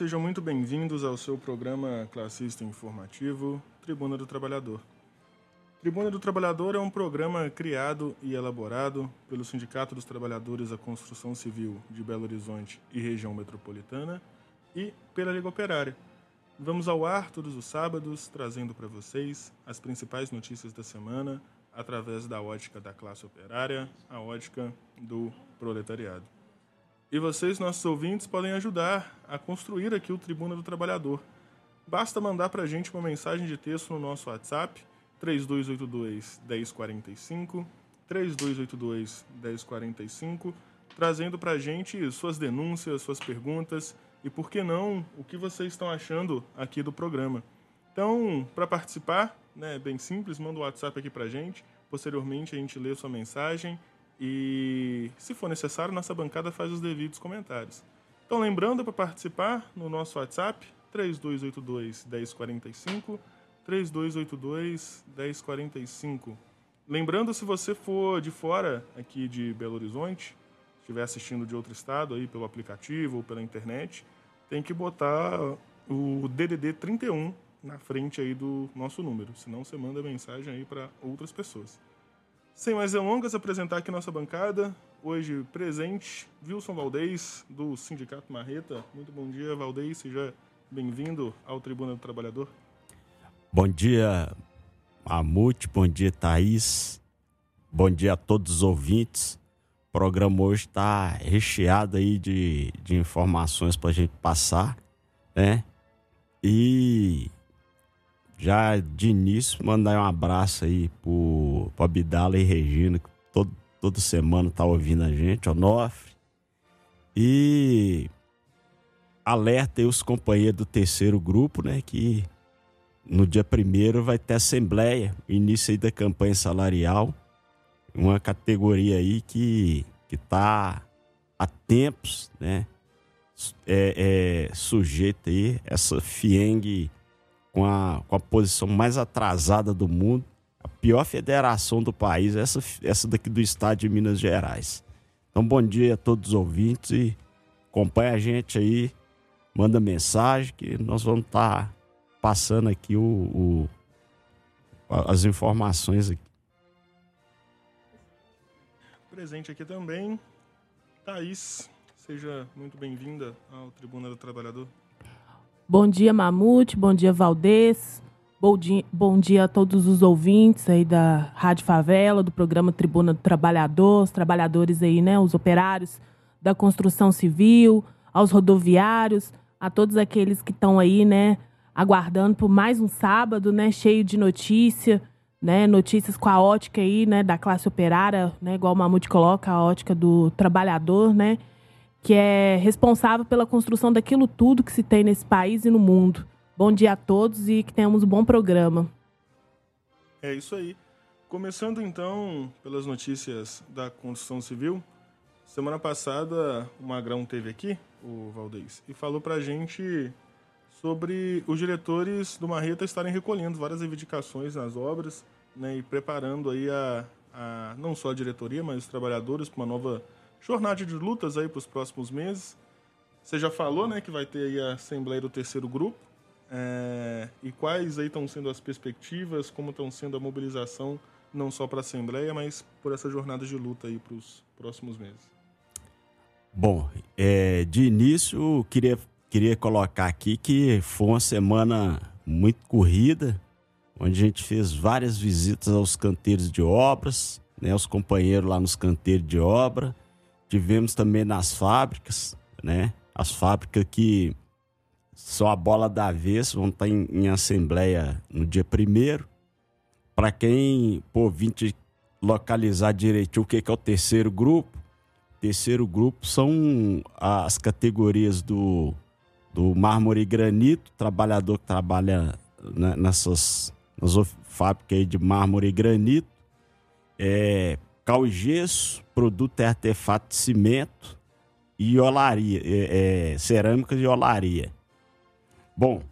Sejam muito bem-vindos ao seu programa classista informativo Tribuna do Trabalhador. Tribuna do Trabalhador é um programa criado e elaborado pelo Sindicato dos Trabalhadores da Construção Civil de Belo Horizonte e região metropolitana e pela Liga Operária. Vamos ao ar todos os sábados, trazendo para vocês as principais notícias da semana através da ótica da classe operária, a ótica do proletariado. E vocês, nossos ouvintes, podem ajudar a construir aqui o Tribuna do Trabalhador. Basta mandar para a gente uma mensagem de texto no nosso WhatsApp 3282 1045, 3282 1045, trazendo para a gente suas denúncias, suas perguntas e, por que não, o que vocês estão achando aqui do programa. Então, para participar, né, é bem simples, manda o um WhatsApp aqui para a gente, posteriormente a gente lê sua mensagem e, se for necessário, nossa bancada faz os devidos comentários. Então, lembrando para participar no nosso WhatsApp, 3282 1045, 3282 1045. Lembrando, se você for de fora aqui de Belo Horizonte, estiver assistindo de outro estado aí pelo aplicativo ou pela internet, tem que botar o DDD 31 na frente aí do nosso número, senão você manda mensagem aí para outras pessoas. Sem mais delongas, apresentar aqui nossa bancada. Hoje presente, Wilson Valdez, do Sindicato Marreta. Muito bom dia, Valdez. Seja bem-vindo ao Tribuna do Trabalhador. Bom dia, Mamute, bom dia, Thaís. Bom dia a todos os ouvintes. O programa hoje está recheado aí de, de informações para a gente passar, né? E já de início mandar um abraço aí pro, pro Abdala e Regina, que todo, toda semana tá ouvindo a gente, Onofre. E alerta aí os companheiros do terceiro grupo, né? Que no dia primeiro vai ter assembleia, início aí da campanha salarial, uma categoria aí que que está há tempos, né, é, é sujeita aí essa fiengue com a, com a posição mais atrasada do mundo, a pior federação do país, essa, essa daqui do estado de Minas Gerais. Então, bom dia a todos os ouvintes e acompanha a gente aí, manda mensagem que nós vamos estar tá passando aqui o, o, as informações aqui. Presente aqui também, Thaís. Seja muito bem-vinda ao Tribuna do Trabalhador. Bom dia, Mamute. Bom dia, Valdez. Bom dia, bom dia a todos os ouvintes aí da Rádio Favela, do programa Tribuna do Trabalhador, os trabalhadores aí, né, os operários da construção civil, aos rodoviários, a todos aqueles que estão aí, né, aguardando por mais um sábado, né, cheio de notícia, né, notícias com a ótica aí, né, da classe operária, né, igual o Mamute coloca, a ótica do trabalhador, né, que é responsável pela construção daquilo tudo que se tem nesse país e no mundo. Bom dia a todos e que tenhamos um bom programa. É isso aí. Começando então pelas notícias da construção civil. Semana passada o Magrão teve aqui, o Valdez, e falou pra gente sobre os diretores do Marreta estarem recolhendo várias reivindicações nas obras né, e preparando aí a, a, não só a diretoria, mas os trabalhadores para uma nova jornada de lutas aí para os próximos meses. Você já falou né, que vai ter aí a Assembleia do Terceiro Grupo. É, e quais aí estão sendo as perspectivas, como estão sendo a mobilização, não só para a Assembleia, mas por essa jornada de luta aí para os próximos meses? Bom, é, de início, queria queria colocar aqui que foi uma semana muito corrida, onde a gente fez várias visitas aos canteiros de obras, né, os companheiros lá nos canteiros de obra. Tivemos também nas fábricas, né, as fábricas que são a bola da vez, vão estar em, em assembleia no dia primeiro. Para quem, pô, vim localizar direitinho o que é o terceiro grupo, terceiro grupo são as categorias do do mármore e granito, trabalhador que trabalha né, nessas nas fábricas de mármore e granito, é, cal e gesso, produto é artefato de cimento e olaria, é, é, cerâmicas e olaria. Bom,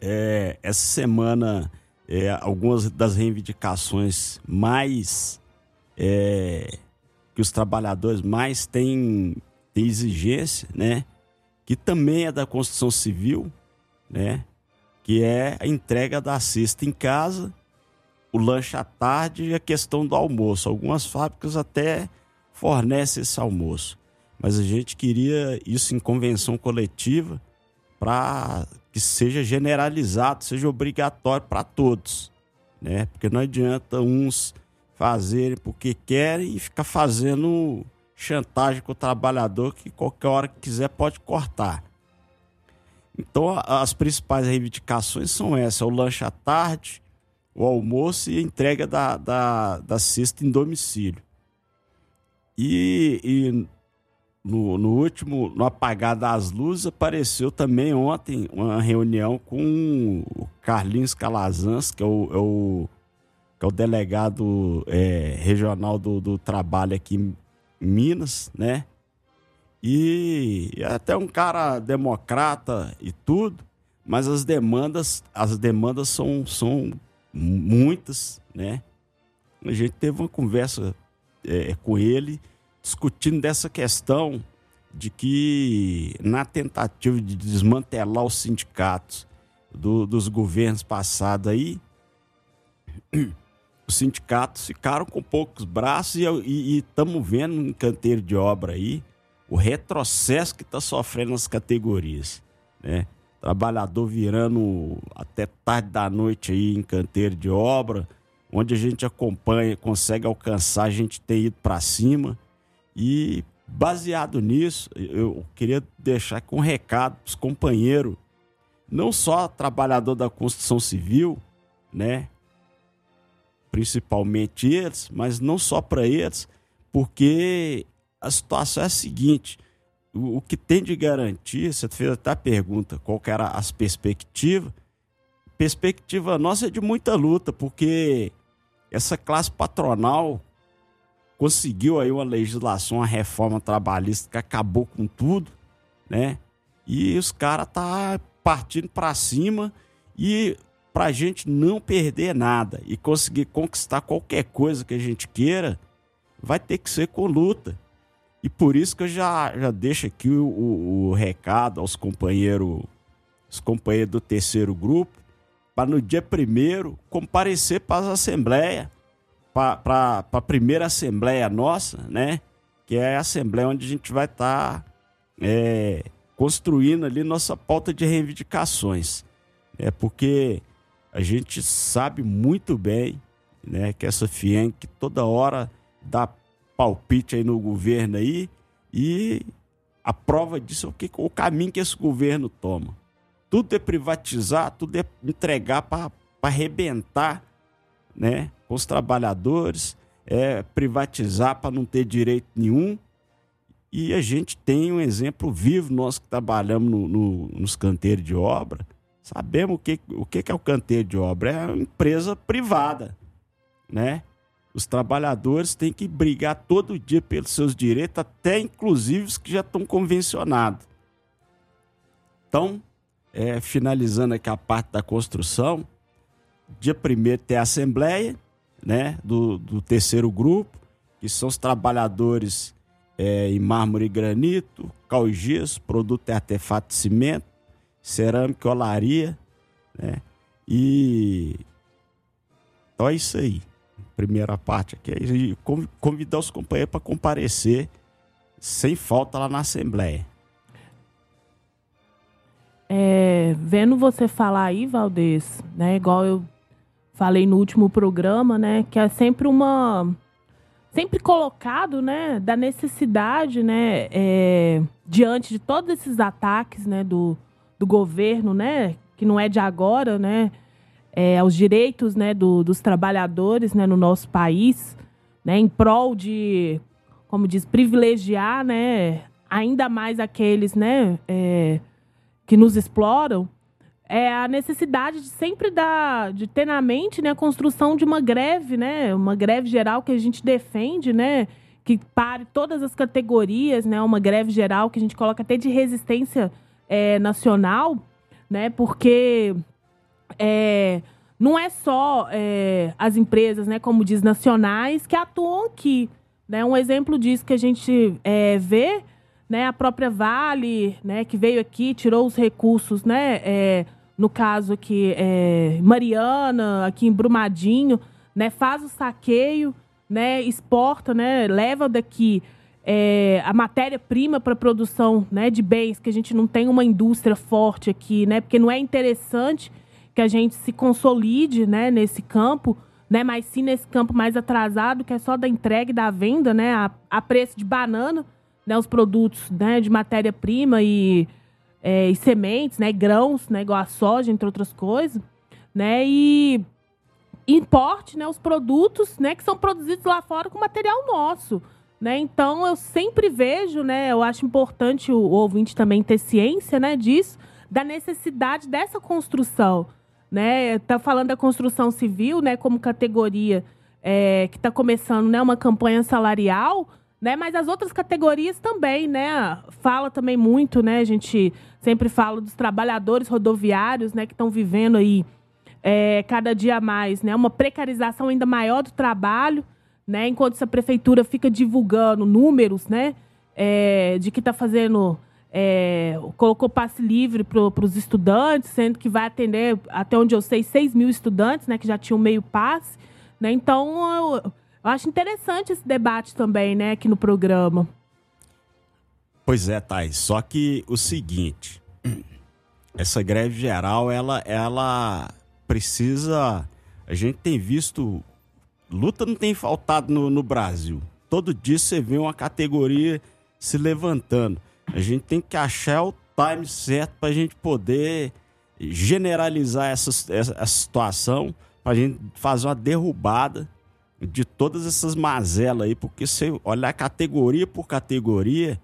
é, essa semana é, algumas das reivindicações mais é, que os trabalhadores mais têm, têm exigência, né? que também é da construção civil, né? Que é a entrega da cesta em casa, o lanche à tarde e a questão do almoço. Algumas fábricas até fornecem esse almoço. Mas a gente queria isso em convenção coletiva para que seja generalizado, seja obrigatório para todos, né? Porque não adianta uns fazerem porque querem e ficar fazendo chantagem com o trabalhador que qualquer hora que quiser pode cortar. Então, as principais reivindicações são essas: o lanche à tarde, o almoço e a entrega da, da, da cesta em domicílio. E, e no, no, último, no apagar das luzes, apareceu também ontem uma reunião com o Carlinhos Calazans, que é o, é o, que é o delegado é, regional do, do trabalho aqui em Minas, né? E, até um cara democrata e tudo, mas as demandas, as demandas são, são muitas, né? A gente teve uma conversa é, com ele discutindo dessa questão de que na tentativa de desmantelar os sindicatos do, dos governos passados aí, os sindicatos ficaram com poucos braços e estamos vendo um canteiro de obra aí o retrocesso que está sofrendo as categorias, né? Trabalhador virando até tarde da noite aí em canteiro de obra, onde a gente acompanha, consegue alcançar, a gente tem ido para cima. E baseado nisso, eu queria deixar aqui um recado para os companheiros, não só trabalhador da construção civil, né? Principalmente eles, mas não só para eles, porque a situação é a seguinte: o, o, que tem de garantia, você fez até a pergunta qual que era as perspectivas. Perspectiva nossa é de muita luta, porque essa classe patronal conseguiu aí uma legislação, uma reforma trabalhista que acabou com tudo, né? E os caras tá partindo para cima e para a gente não perder nada e conseguir conquistar qualquer coisa que a gente queira, vai ter que ser com luta. E por isso que eu já, já deixo aqui o, o, o recado aos companheiros, os companheiros do terceiro grupo, para no dia primeiro comparecer para as assembleias para a primeira assembleia nossa, né? Que é a assembleia onde a gente vai estar tá, é, construindo ali nossa pauta de reivindicações. É porque a gente sabe muito bem, né, que essa que toda hora dá palpite aí no governo aí e a prova disso é o, que, o caminho que esse governo toma. Tudo é privatizar, tudo é entregar para arrebentar, né? com os trabalhadores, é, privatizar para não ter direito nenhum. E a gente tem um exemplo vivo, nós que trabalhamos no, no, nos canteiros de obra, sabemos o que, o que é o canteiro de obra. É uma empresa privada, né? Os trabalhadores têm que brigar todo dia pelos seus direitos, até inclusive os que já estão convencionados. Então, é, finalizando aqui a parte da construção, dia primeiro tem a assembleia, né, do, do terceiro grupo, que são os trabalhadores é, em mármore e granito, cal gesso, produto e artefato de cimento, cerâmica e olaria, né? E então é isso aí. Primeira parte aqui é convidar os companheiros para comparecer sem falta lá na Assembleia. É, vendo você falar aí, Valdez, né, igual eu falei no último programa, né, que é sempre uma sempre colocado, né, da necessidade, né, é, diante de todos esses ataques, né, do, do governo, né, que não é de agora, né, é, aos direitos, né, do, dos trabalhadores, né, no nosso país, né, em prol de, como diz, privilegiar, né, ainda mais aqueles, né, é, que nos exploram, é a necessidade de sempre dar, de ter na mente né, a construção de uma greve, né, uma greve geral que a gente defende, né, que pare todas as categorias, né, uma greve geral que a gente coloca até de resistência é, nacional, né, porque é, não é só é, as empresas, né, como diz, nacionais que atuam aqui. Né? Um exemplo disso que a gente é, vê né, a própria Vale, né, que veio aqui, tirou os recursos, né, é, no caso aqui, é, Mariana, aqui em Brumadinho, né, faz o saqueio, né, exporta, né, leva daqui é, a matéria-prima para produção né, de bens, que a gente não tem uma indústria forte aqui, né, porque não é interessante que a gente se consolide né, nesse campo, né, mas sim nesse campo mais atrasado, que é só da entrega e da venda, né, a, a preço de banana, né, os produtos né, de matéria-prima e, é, e, sementes, né, grãos, né, igual a soja, entre outras coisas, né, e importe né, os produtos né, que são produzidos lá fora com material nosso. Né? Então, eu sempre vejo, né, eu acho importante o, o ouvinte também ter ciência né, disso, da necessidade dessa construção. Né? Está falando da construção civil né, como categoria é, que está começando né, uma campanha salarial, né? Mas as outras categorias também, né? Fala também muito, né? A gente sempre fala dos trabalhadores rodoviários, né? Que estão vivendo aí é, cada dia mais, né? Uma precarização ainda maior do trabalho, né? Enquanto essa prefeitura fica divulgando números, né? É, de que está fazendo é, colocou passe livre para os estudantes, sendo que vai atender, até onde eu sei, 6 mil estudantes, né, que já tinham meio passe. Né? Então, eu, eu acho interessante esse debate também, né, aqui no programa. Pois é, Thais. Só que o seguinte, essa greve geral, ela, ela precisa. A gente tem visto. Luta não tem faltado no, no Brasil. Todo dia você vê uma categoria se levantando. A gente tem que achar o time certo para a gente poder generalizar essa, essa, situação, para a gente fazer uma derrubada de todas essas mazelas aí, porque se olhar categoria por categoria,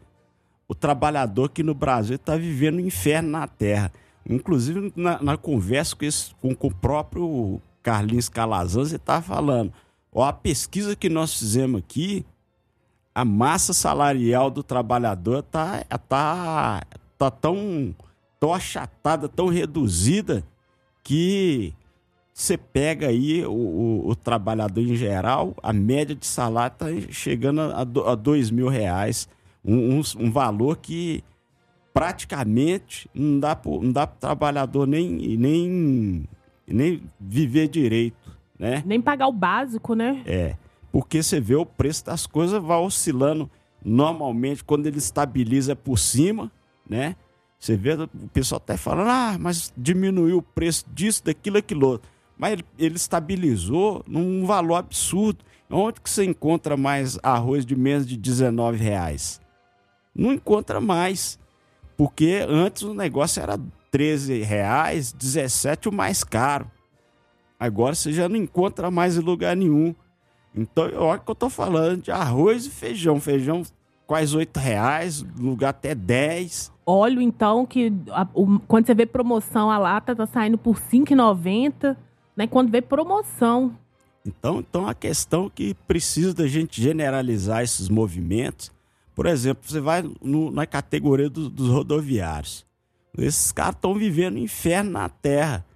o trabalhador aqui no Brasil está vivendo um inferno na terra. Inclusive, na, na conversa com, esse, com, com, o próprio Carlinhos Calazans, ele está falando: ó, a pesquisa que nós fizemos aqui, a massa salarial do trabalhador está tá, tá tão, tão achatada, tão reduzida, que você pega aí o, o, o, trabalhador em geral, a média de salário está chegando a, a dois mil reais, um, um, um, valor que praticamente não dá para o trabalhador nem, nem, nem viver direito, né? Nem pagar o básico, né? É, porque você vê o preço das coisas vai oscilando normalmente quando ele estabiliza por cima, né? Você vê o pessoal até falando, ah, mas diminuiu o preço disso, daquilo, aquilo outro mas ele, ele estabilizou num valor absurdo. Onde que você encontra mais arroz de menos de 19 reais? Não encontra mais. Porque antes o negócio era 13 reais, 17 o mais caro. Agora você já não encontra mais em lugar nenhum. Então, olha que eu tô falando de arroz e feijão. Feijão quase 8 reais, lugar até 10. Óleo, então, que a, o, quando você vê promoção, a lata tá saindo por 5,90 né, quando vê promoção. Então, então a questão que precisa da gente generalizar esses movimentos. Por exemplo, você vai no, na categoria do, dos rodoviários. Esses caras estão vivendo um inferno na terra.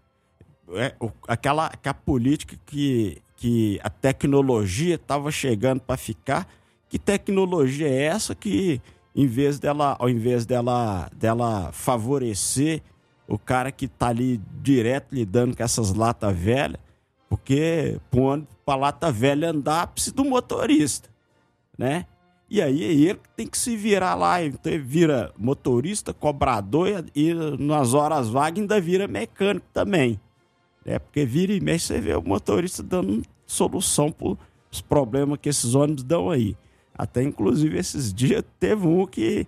É, aquela, aquela política que, que a tecnologia estava chegando para ficar. Que tecnologia é essa que, em vez dela, ao invés dela, dela favorecer o cara que tá ali direto lidando com essas latas velhas, porque para lata velha andar precisa do motorista, né? E aí é ele que tem que se virar lá, então ele vira motorista, cobrador e, nas horas vagas ainda vira mecânico também. Né? Porque vira e mexe você vê o motorista dando solução para os problemas que esses ônibus dão aí. Até inclusive esses dias teve um que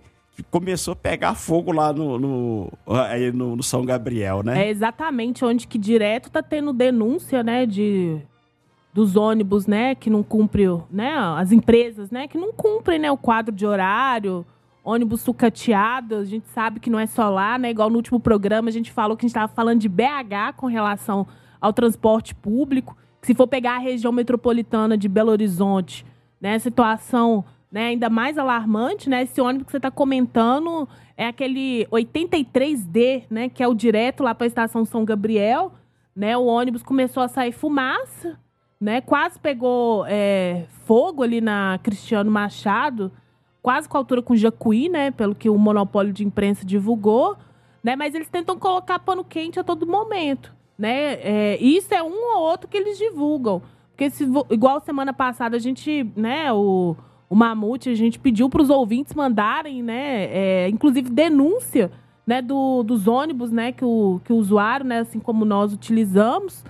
começou a pegar fogo lá no, no, no, no, São Gabriel, né? É exatamente onde que direto tá tendo denúncia, né, de dos ônibus, né, que não cumprem, né, as empresas, né, que não cumprem, né, o quadro de horário, ônibus sucateado, a gente sabe que não é só lá, né, igual no último programa a gente falou que a gente estava falando de BH com relação ao transporte público, se for pegar a região metropolitana de Belo Horizonte, né, situação né, ainda mais alarmante, né? Esse ônibus que você está comentando é aquele 83D, né? Que é o direto lá para a estação São Gabriel, né? O ônibus começou a sair fumaça, né? Quase pegou é, fogo ali na Cristiano Machado, quase com a altura com Jacuí, né? Pelo que o monopólio de imprensa divulgou, né? Mas eles tentam colocar pano quente a todo momento, né? É, isso é um ou outro que eles divulgam. Porque se, igual semana passada a gente, né, o, o Mamute, a gente pediu para os ouvintes mandarem, né, é, inclusive denúncia, né, do, dos ônibus, né, que o, que o usuário, né, assim como nós utilizamos,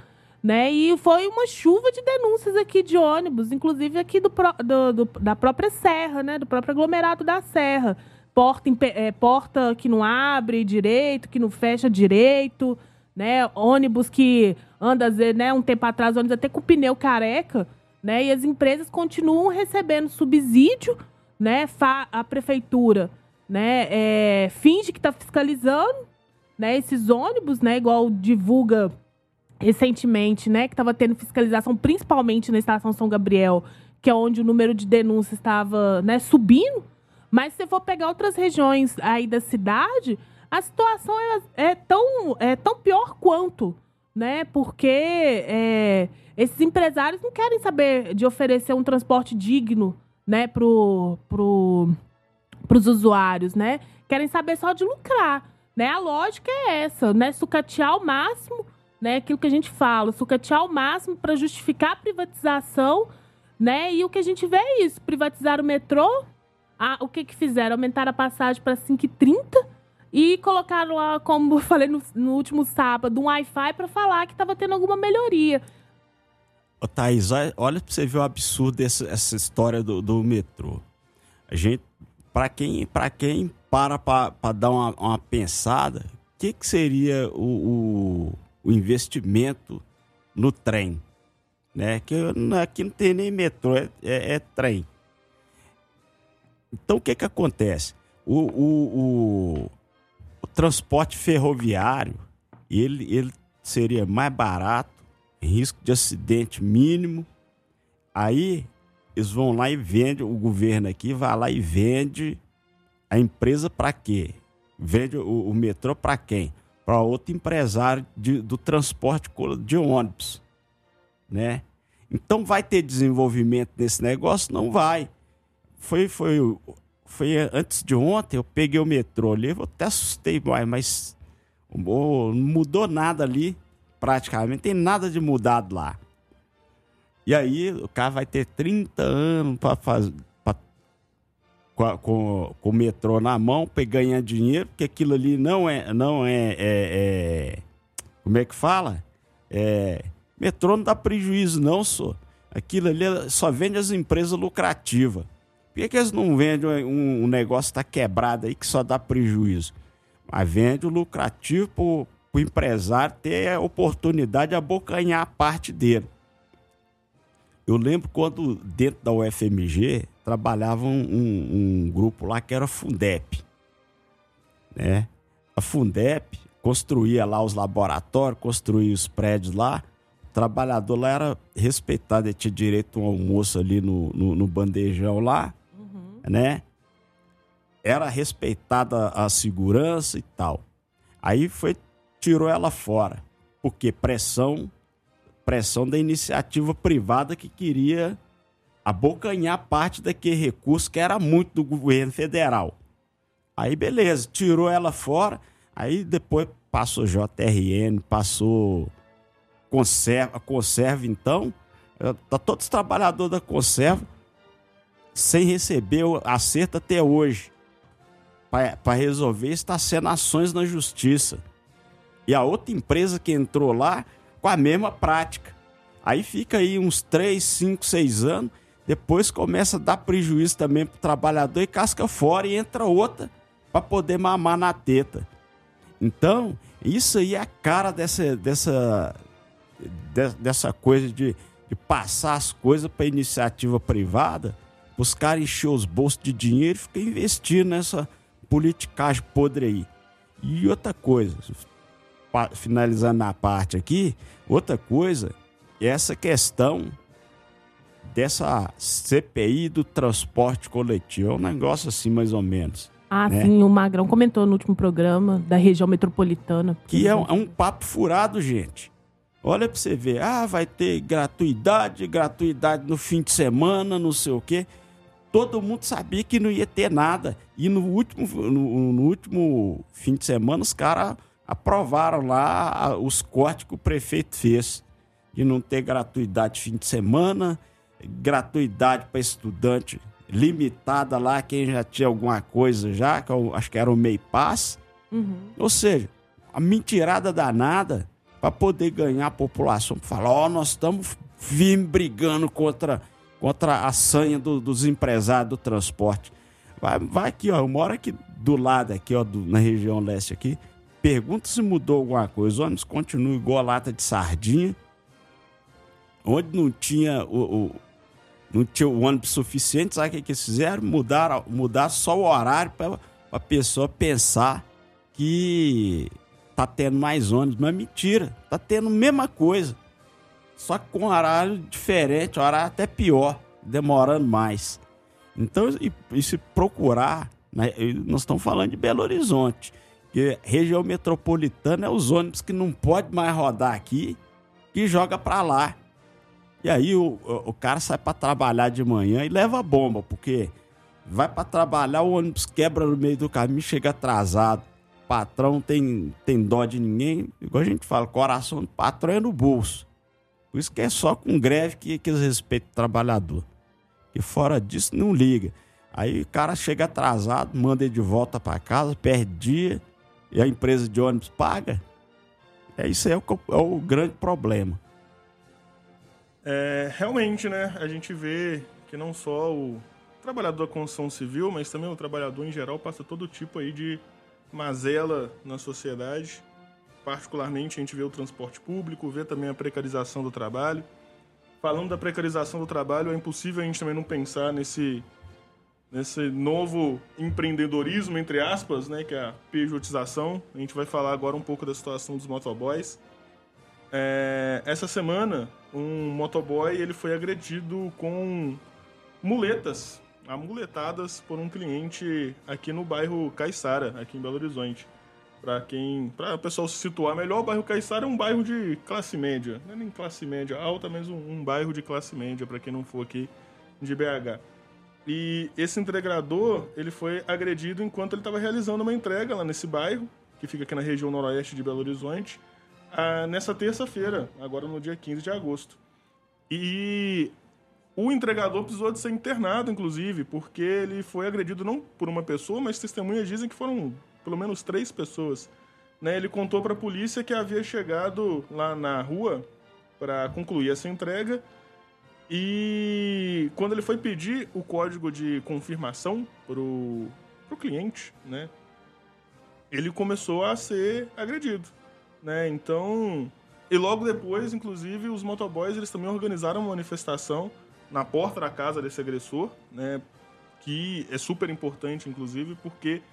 né, e foi uma chuva de denúncias aqui de ônibus, inclusive aqui do, do, do da própria Serra, né, do próprio aglomerado da Serra. Porta, é, porta que não abre direito, que não fecha direito, né, ônibus que anda, né, um tempo atrás, ônibus até com pneu careca, né, e as empresas continuam recebendo subsídio, né, a prefeitura, né, é, finge que está fiscalizando, né, esses ônibus, né, igual divulga recentemente, né, que estava tendo fiscalização principalmente na estação São Gabriel, que é onde o número de denúncias estava, né, subindo. Mas se você for pegar outras regiões aí da cidade, a situação é, é tão, é tão pior quanto, né? Porque é, esses empresários não querem saber de oferecer um transporte digno, né, pro, pro, pros usuários, né? Querem saber só de lucrar, né? A lógica é essa, né? Sucatear ao máximo né? Aquilo que a gente fala, sucatear ao máximo para justificar a privatização, né? E o que a gente vê é isso, privatizar o metrô, a, o que que fizeram? Aumentaram a passagem para 5,30 e colocaram lá, como eu falei no, no último sábado, um Wi-Fi para falar que estava tendo alguma melhoria. Ô, Thaís, olha para você ver o absurdo dessa essa história do, do metrô. A gente, para quem, pra quem para para dar uma, uma pensada, o que, que seria o, o o investimento no trem. Né? Que aqui não tem nem metrô, é, é, é trem. Então o que, que acontece? O, o, o, transporte ferroviário ele, ele seria mais barato, risco de acidente mínimo. Aí eles vão lá e vendem, o governo aqui vai lá e vende a empresa para quê? Vende o, o metrô para quem? para outro empresário de, do transporte de ônibus, né? Então vai ter desenvolvimento nesse negócio? Não vai. Foi, foi, foi antes de ontem, eu peguei o metrô ali, eu até assustei mais, mas não mudou nada ali, praticamente, tem nada de mudado lá. E aí o cara vai ter 30 anos para fazer com, com, com, o metrô na mão, ganhar dinheiro, porque aquilo ali não é. Não é, é, é como é que fala? É, metrô não dá prejuízo, não, só. Aquilo ali só vende as empresas lucrativas. Por que, que eles não vendem um, um negócio que está quebrado aí que só dá prejuízo? Mas vende o lucrativo para o empresário ter a oportunidade de abocanhar a parte dele. Eu lembro quando, dentro da UFMG, trabalhava um, um, um grupo lá que era Fundep. Né? A Fundep construía lá os laboratórios, construía os prédios lá. O trabalhador lá era respeitado, ele tinha direito a um almoço ali no, no, no bandejão lá. Né? Era respeitada a segurança e tal. Aí foi, tirou ela fora. Porque pressão pressão da iniciativa privada que queria abocanhar parte daquele recurso que era muito do governo federal. Aí beleza, tirou ela fora, aí depois passou JRN, passou conserva, conserva então, tá todos os trabalhadores da conserva sem receber o acerto até hoje. Para resolver está sendo ações na justiça. E a outra empresa que entrou lá com a mesma prática. Aí fica aí uns 3, 5, 6 anos, depois começa a dar prejuízo também para o trabalhador e casca fora e entra outra para poder mamar na teta. Então, isso aí é a cara dessa, dessa, dessa coisa de, de passar as coisas para iniciativa privada, os caras encher os bolsos de dinheiro e ficar investindo nessa politicagem podre aí. E outra coisa, finalizando a parte aqui, outra coisa é essa questão dessa CPI do transporte coletivo. É um negócio assim, mais ou menos. Ah, né? sim, o Magrão comentou no último programa da região metropolitana. Que é um, é um papo furado, gente. Olha pra você ver, ah, vai ter gratuidade, gratuidade no fim de semana, não sei o quê. Todo mundo sabia que não ia ter nada. E no último, no, no último fim de semana, os caras aprovaram lá os cortes que o prefeito fez. De não ter gratuidade fim de semana, gratuidade para estudante limitada lá, quem já tinha alguma coisa já, que eu acho que era o MEI Pass. Uhum. Ou seja, a mentirada danada para poder ganhar a população, para falar, ó, oh, nós estamos firme brigando contra contra a sanha do, dos empresários do transporte. Vai, vai aqui, ó. Eu moro aqui do lado, aqui, ó, do, na região leste aqui. Pergunta se mudou alguma coisa. O ônibus continua igual a lata de sardinha. Onde não tinha o, o não tinha o ônibus suficiente, sabe o que, eles fizeram? Mudaram só o horário para a pessoa pensar que tá tendo mais ônibus. Mas mentira, tá tendo a mesma coisa só que com horário diferente, horário até pior, demorando mais. Então, e, e se procurar, né, nós estamos falando de Belo Horizonte, que região metropolitana é os ônibus que não pode mais rodar aqui, que joga para lá. E aí o, o cara sai para trabalhar de manhã e leva bomba, porque vai para trabalhar, o ônibus quebra no meio do caminho, chega atrasado. Patrão tem, tem dó de ninguém, igual a gente fala, coração do patrão é no bolso. Por isso que é só com greve que, que eles respeitam o trabalhador. E fora disso, não liga. Aí o cara chega atrasado, manda ele de volta para casa, perde dia, e a empresa de ônibus paga. É isso aí é o, é o grande problema. É, realmente, né? A gente vê que não só o trabalhador da construção civil, mas também o trabalhador em geral passa todo tipo aí de mazela na sociedade. Particularmente, a gente vê o transporte público, vê também a precarização do trabalho. Falando da precarização do trabalho, é impossível a gente também não pensar nesse, nesse novo empreendedorismo, entre aspas, né, que é a pejotização. A gente vai falar agora um pouco da situação dos motoboys. É, essa semana, um motoboy ele foi agredido com muletas, amuletadas por um cliente aqui no bairro Caiçara, aqui em Belo Horizonte. Para quem, para o pessoal se situar melhor, o bairro Caiçara é um bairro de classe média, não é nem classe média alta, mas um, um bairro de classe média para quem não for aqui de BH. E esse entregador, ele foi agredido enquanto ele estava realizando uma entrega lá nesse bairro, que fica aqui na região noroeste de Belo Horizonte, ah, nessa terça-feira, agora no dia 15 de agosto. E o entregador precisou de ser internado, inclusive, porque ele foi agredido não por uma pessoa, mas testemunhas dizem que foram pelo menos três pessoas. Né? Ele contou para a polícia que havia chegado lá na rua para concluir essa entrega e quando ele foi pedir o código de confirmação pro, pro cliente, né? Ele começou a ser agredido, né? Então, e logo depois, inclusive, os motoboys eles também organizaram uma manifestação na porta da casa desse agressor, né? Que é super importante, inclusive, porque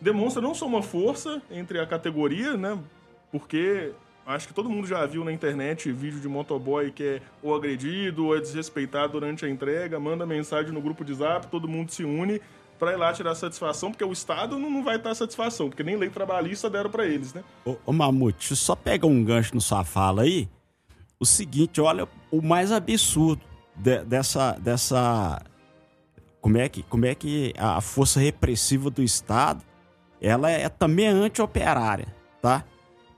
demonstra não só uma força entre a categoria, né? Porque acho que todo mundo já viu na internet vídeo de motoboy que é ou agredido ou é desrespeitado durante a entrega, manda mensagem no grupo de zap, todo mundo se une para ir lá tirar satisfação, porque o Estado não vai dar satisfação, porque nem lei trabalhista deram para eles, né? Ô, ô Mamute, só pega um gancho no sua fala aí. O seguinte, olha, o mais absurdo de, dessa, dessa como é que como é que a força repressiva do Estado ela é também anti-operária, tá?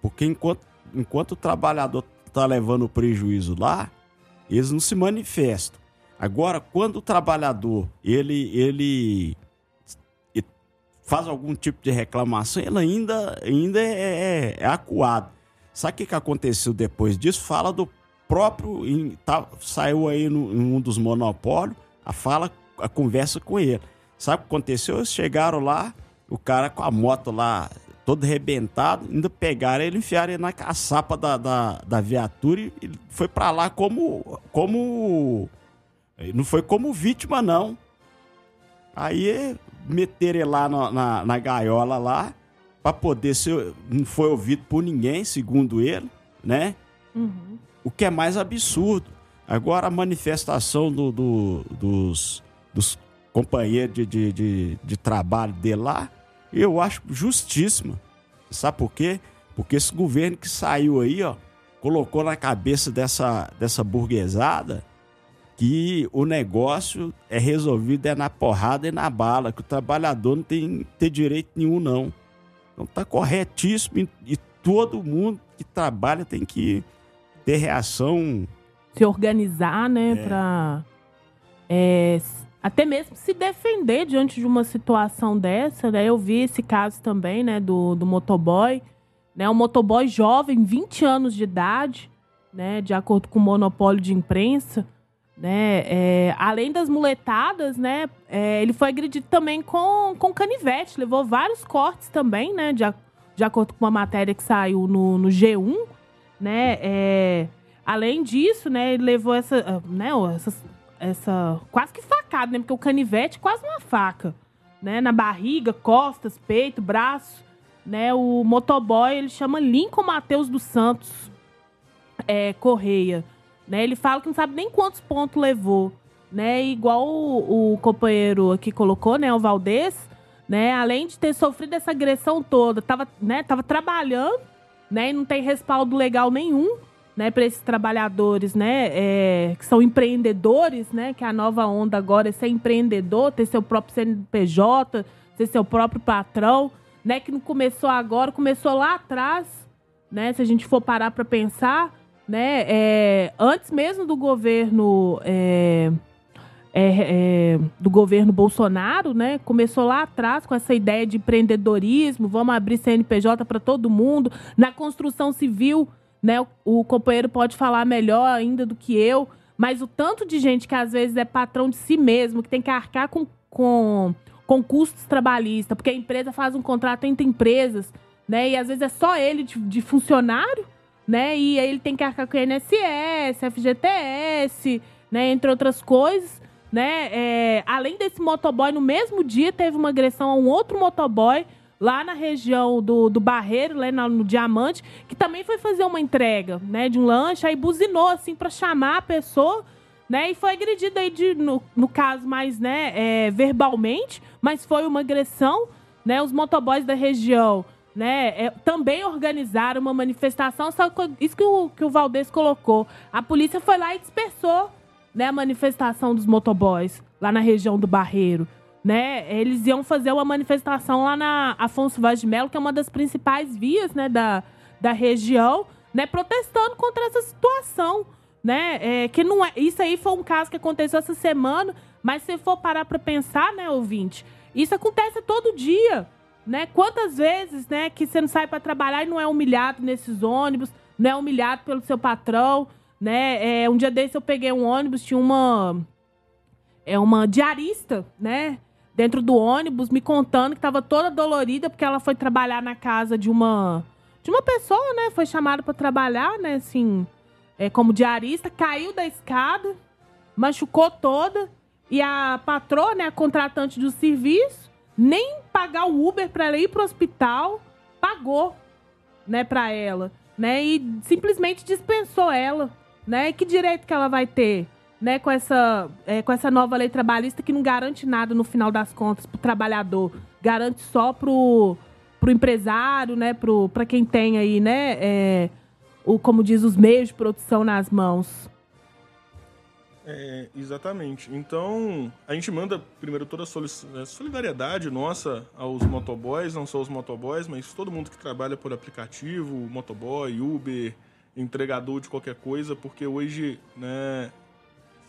Porque enquanto, enquanto o trabalhador está levando prejuízo lá, eles não se manifestam. Agora, quando o trabalhador ele, ele faz algum tipo de reclamação, ele ainda, ainda é, é, é acuado. Sabe o que, que aconteceu depois disso? Fala do próprio. Em, tá, saiu aí no, em um dos monopólios a fala, a conversa com ele. Sabe o que aconteceu? Eles chegaram lá, o cara com a moto lá, todo arrebentado, ainda pegaram ele, enfiaram ele na caçapa da, da, da viatura e foi para lá como. como. Não foi como vítima, não. Aí meteram ele lá na, na, na gaiola lá, para poder ser. Não foi ouvido por ninguém, segundo ele, né? Uhum. O que é mais absurdo. Agora a manifestação do, do, dos, dos companheiros de, de, de, de trabalho dele lá eu acho justíssima. Sabe por quê? Porque esse governo que saiu aí, ó, colocou na cabeça dessa, dessa burguesada que o negócio é resolvido é na porrada e na bala, que o trabalhador não tem ter direito nenhum, não. Então tá corretíssimo e, e todo mundo que trabalha tem que ter reação. Se organizar, né, é. pra é, até mesmo se defender diante de uma situação dessa, né? Eu vi esse caso também, né, do, do motoboy, né, um motoboy jovem, 20 anos de idade, né, de acordo com o monopólio de imprensa, né? É, além das muletadas, né? É, ele foi agredido também com, com canivete, levou vários cortes também, né? De, de acordo com uma matéria que saiu no, no G1, né? É, além disso, né? Ele levou essa, né? Essa, essa quase que facada, né? Porque o canivete quase uma faca, né? Na barriga, costas, peito, braço, né? O motoboy ele chama Lincoln Matheus dos Santos é, Correia. Né? Ele fala que não sabe nem quantos pontos levou. Né? Igual o, o companheiro aqui colocou, né? O Valdez, né? Além de ter sofrido essa agressão toda, tava, né? tava trabalhando, né? E não tem respaldo legal nenhum, né? Para esses trabalhadores, né? É, que são empreendedores, né? Que a nova onda agora é ser empreendedor, ter seu próprio CNPJ, ser seu próprio patrão, né? Que não começou agora, começou lá atrás, né? Se a gente for parar para pensar, né? É, antes mesmo do governo é, é, é, do governo Bolsonaro, né? Começou lá atrás com essa ideia de empreendedorismo, vamos abrir CNPJ para todo mundo. Na construção civil, né? O, companheiro pode falar melhor ainda do que eu, mas o tanto de gente que às vezes é patrão de si mesmo, que tem que arcar com, com, com custos trabalhistas, porque a empresa faz um contrato entre empresas, né? E às vezes é só ele de, de funcionário né? E aí ele tem que arcar com INSS, FGTS, né? Entre outras coisas, né? É, além desse motoboy, no mesmo dia teve uma agressão a um outro motoboy lá na região do, do Barreiro, lá no, Diamante, que também foi fazer uma entrega, né? De um lanche, aí buzinou, assim, para chamar a pessoa, né? E foi agredido aí, de, no, no caso mais, né? É, verbalmente, mas foi uma agressão, né? Os motoboys da região né, é, também organizaram uma manifestação, só que isso que o, que o Valdez colocou. A polícia foi lá e dispersou né, a manifestação dos motoboys lá na região do Barreiro. Né? Eles iam fazer uma manifestação lá na Afonso Vaz de Melo, que é uma das principais vias né, da, da região, né, protestando contra essa situação. Né? É, que não é, isso aí foi um caso que aconteceu essa semana, mas se for parar para pensar, né, ouvinte, isso acontece todo dia. Né? Quantas vezes, né, que você não sai para trabalhar e não é humilhado nesses ônibus, não é humilhado pelo seu patrão, né? É, um dia desse eu peguei um ônibus, tinha uma é uma diarista, né, dentro do ônibus me contando que estava toda dolorida porque ela foi trabalhar na casa de uma de uma pessoa, né? Foi chamada para trabalhar, né, assim, é, como diarista, caiu da escada, machucou toda e a patroa, né, a contratante do serviço, nem pagar o Uber para ela ir pro hospital, pagou, né, para ela, né? E simplesmente dispensou ela, né? Que direito que ela vai ter, né, com essa, é, com essa nova lei trabalhista que não garante nada no final das contas pro trabalhador, garante só pro, pro empresário, né, pro para quem tem aí, né, é, o como diz os meios de produção nas mãos. É, exatamente. Então, a gente manda primeiro toda a é, solidariedade nossa aos motoboys, não só os motoboys, mas todo mundo que trabalha por aplicativo, motoboy, Uber, entregador de qualquer coisa, porque hoje, né,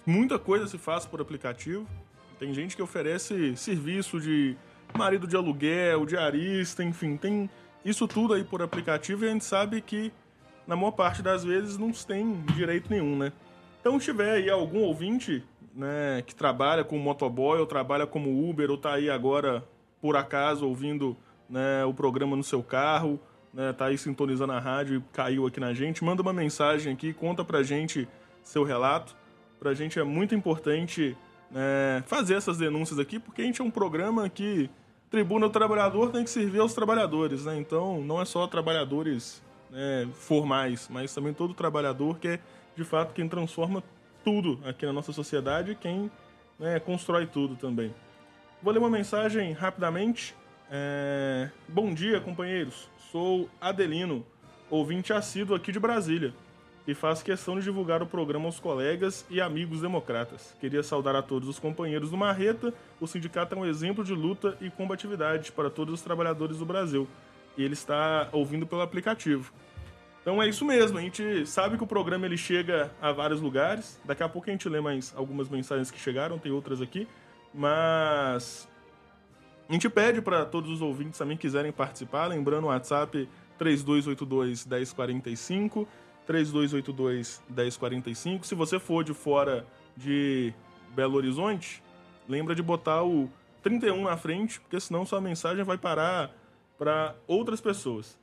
muita coisa se faz por aplicativo. Tem gente que oferece serviço de marido de aluguel, diarista, enfim, tem isso tudo aí por aplicativo e a gente sabe que na maior parte das vezes não tem direito nenhum, né? Então, se tiver aí algum ouvinte né, que trabalha com motoboy ou trabalha como Uber ou está aí agora, por acaso, ouvindo né, o programa no seu carro, né, tá aí sintonizando a rádio e caiu aqui na gente, manda uma mensagem aqui, conta pra gente seu relato. Pra gente é muito importante né, fazer essas denúncias aqui, porque a gente é um programa que tribuna do trabalhador tem que servir aos trabalhadores, né? Então, não é só trabalhadores né, formais, mas também todo trabalhador que é de fato, quem transforma tudo aqui na nossa sociedade, quem né, constrói tudo também. Vou ler uma mensagem rapidamente. É... Bom dia, companheiros. Sou Adelino, ouvinte assíduo aqui de Brasília. E faz questão de divulgar o programa aos colegas e amigos democratas. Queria saudar a todos os companheiros do Marreta. O sindicato é um exemplo de luta e combatividade para todos os trabalhadores do Brasil. E ele está ouvindo pelo aplicativo. Então é isso mesmo, a gente sabe que o programa ele chega a vários lugares. Daqui a pouco a gente lê mais algumas mensagens que chegaram, tem outras aqui. Mas a gente pede para todos os ouvintes também quiserem participar, lembrando o WhatsApp 3282 1045 3282 1045. Se você for de fora de Belo Horizonte, lembra de botar o 31 na frente, porque senão sua mensagem vai parar para outras pessoas.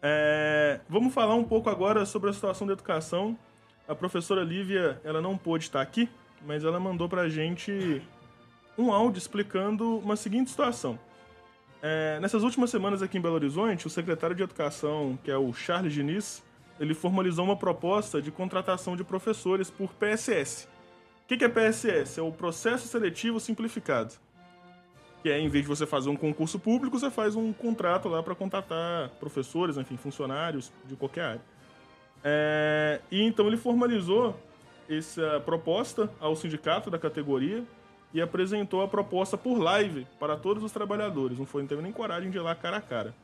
É, vamos falar um pouco agora sobre a situação da educação. A professora Lívia, ela não pôde estar aqui, mas ela mandou para a gente um áudio explicando uma seguinte situação. É, nessas últimas semanas aqui em Belo Horizonte, o secretário de Educação, que é o Charles Diniz, ele formalizou uma proposta de contratação de professores por PSS. O que é PSS? É o Processo Seletivo Simplificado. Que é, em vez de você fazer um concurso público, você faz um contrato lá para contratar professores, enfim, funcionários de qualquer área. É, e então ele formalizou essa proposta ao sindicato da categoria e apresentou a proposta por live para todos os trabalhadores. Não foi, não teve nem coragem de ir lá cara a cara.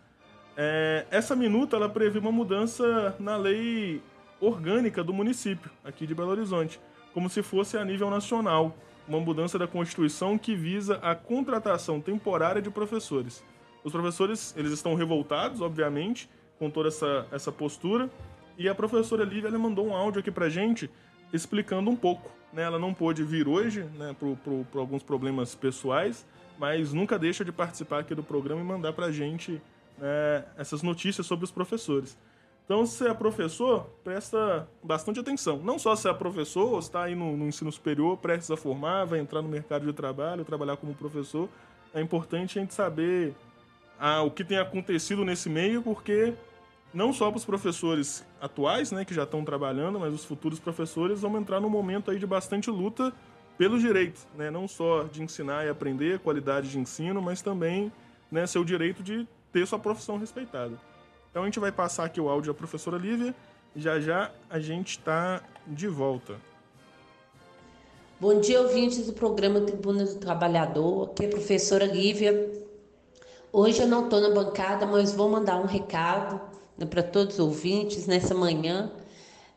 É, essa minuta ela prevê uma mudança na lei orgânica do município, aqui de Belo Horizonte, como se fosse a nível nacional. Uma mudança da Constituição que visa a contratação temporária de professores. Os professores eles estão revoltados, obviamente, com toda essa, essa postura. E a professora Lívia ela mandou um áudio aqui pra gente explicando um pouco. Né? Ela não pôde vir hoje, né, por, por, por alguns problemas pessoais, mas nunca deixa de participar aqui do programa e mandar pra gente é, essas notícias sobre os professores. Então, se é professor, presta bastante atenção. Não só se é professor ou está aí no, no, ensino superior, prestes a formar, vai entrar no mercado de trabalho, trabalhar como professor. É importante a gente saber ah, o que tem acontecido nesse meio, porque não só para os professores atuais, né, que já estão trabalhando, mas os futuros professores vão entrar num momento aí de bastante luta pelos direitos, né, não só de ensinar e aprender, qualidade de ensino, mas também né, seu direito de ter sua profissão respeitada. Então a gente vai passar aqui o áudio da professora Lívia já já a gente está de volta. Bom dia, ouvintes do programa Tribuna do Trabalhador. Aqui é a professora Lívia. Hoje eu não estou na bancada, mas vou mandar um recado né, para todos os ouvintes nessa manhã,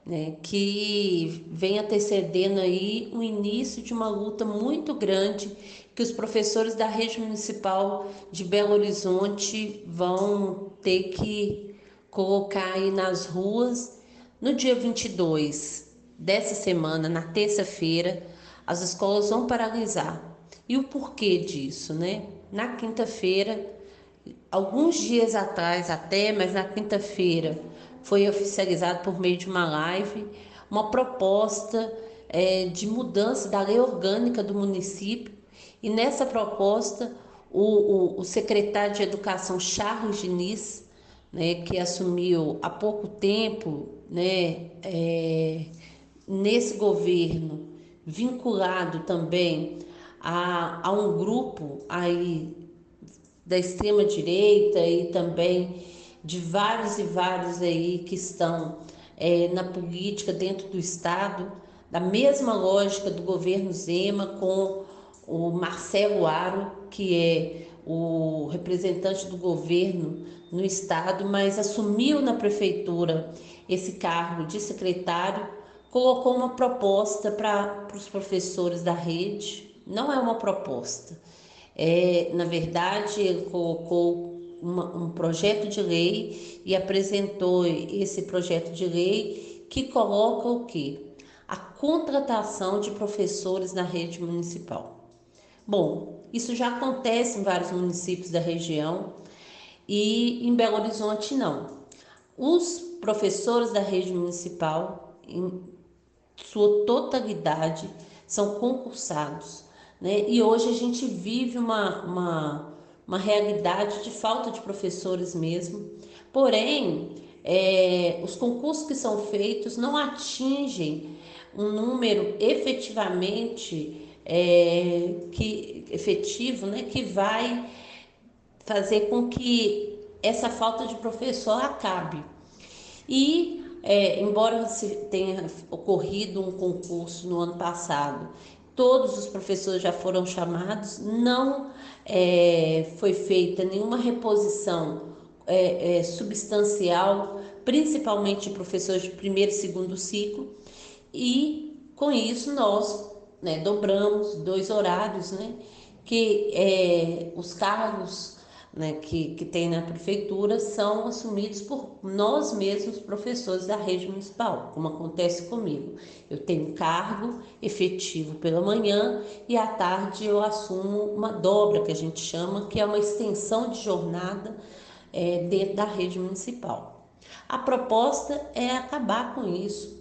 né, que vem antecedendo aí o início de uma luta muito grande que os professores da rede municipal de Belo Horizonte vão ter que colocar aí nas ruas no dia 22 dessa semana, na terça-feira, as escolas vão paralisar. E o porquê disso, né? Na quinta-feira, alguns dias atrás até, mas na quinta-feira foi oficializado por meio de uma live uma proposta é, de mudança da lei orgânica do município e nessa proposta, o, o, o secretário de Educação, Charles Diniz, né, que assumiu há pouco tempo né, é, nesse governo, vinculado também a, a um grupo aí da extrema direita e também de vários e vários aí que estão é, na política dentro do estado, da mesma lógica do governo Zema com o Marcelo Aro, que é o representante do governo no estado, mas assumiu na prefeitura esse cargo de secretário, colocou uma proposta para os professores da rede. Não é uma proposta. É, na verdade, ele colocou uma, um projeto de lei e apresentou esse projeto de lei que coloca o quê? A contratação de professores na rede municipal. Bom, isso já acontece em vários municípios da região e em Belo Horizonte não. Os professores da rede municipal, em sua totalidade, são concursados. Né? E hoje a gente vive uma, uma, uma realidade de falta de professores mesmo. Porém, é, os concursos que são feitos não atingem um número efetivamente é, que, efetivo, né, que vai fazer com que essa falta de professor acabe. E é, embora tenha ocorrido um concurso no ano passado, todos os professores já foram chamados, não é, foi feita nenhuma reposição é, é, substancial, principalmente professores de primeiro e segundo ciclo, e com isso nós né, dobramos dois horários, né, que é, os cargos né, que, que tem na prefeitura são assumidos por nós mesmos, professores da rede municipal, como acontece comigo. Eu tenho cargo efetivo pela manhã e à tarde eu assumo uma dobra, que a gente chama, que é uma extensão de jornada é, dentro da rede municipal. A proposta é acabar com isso,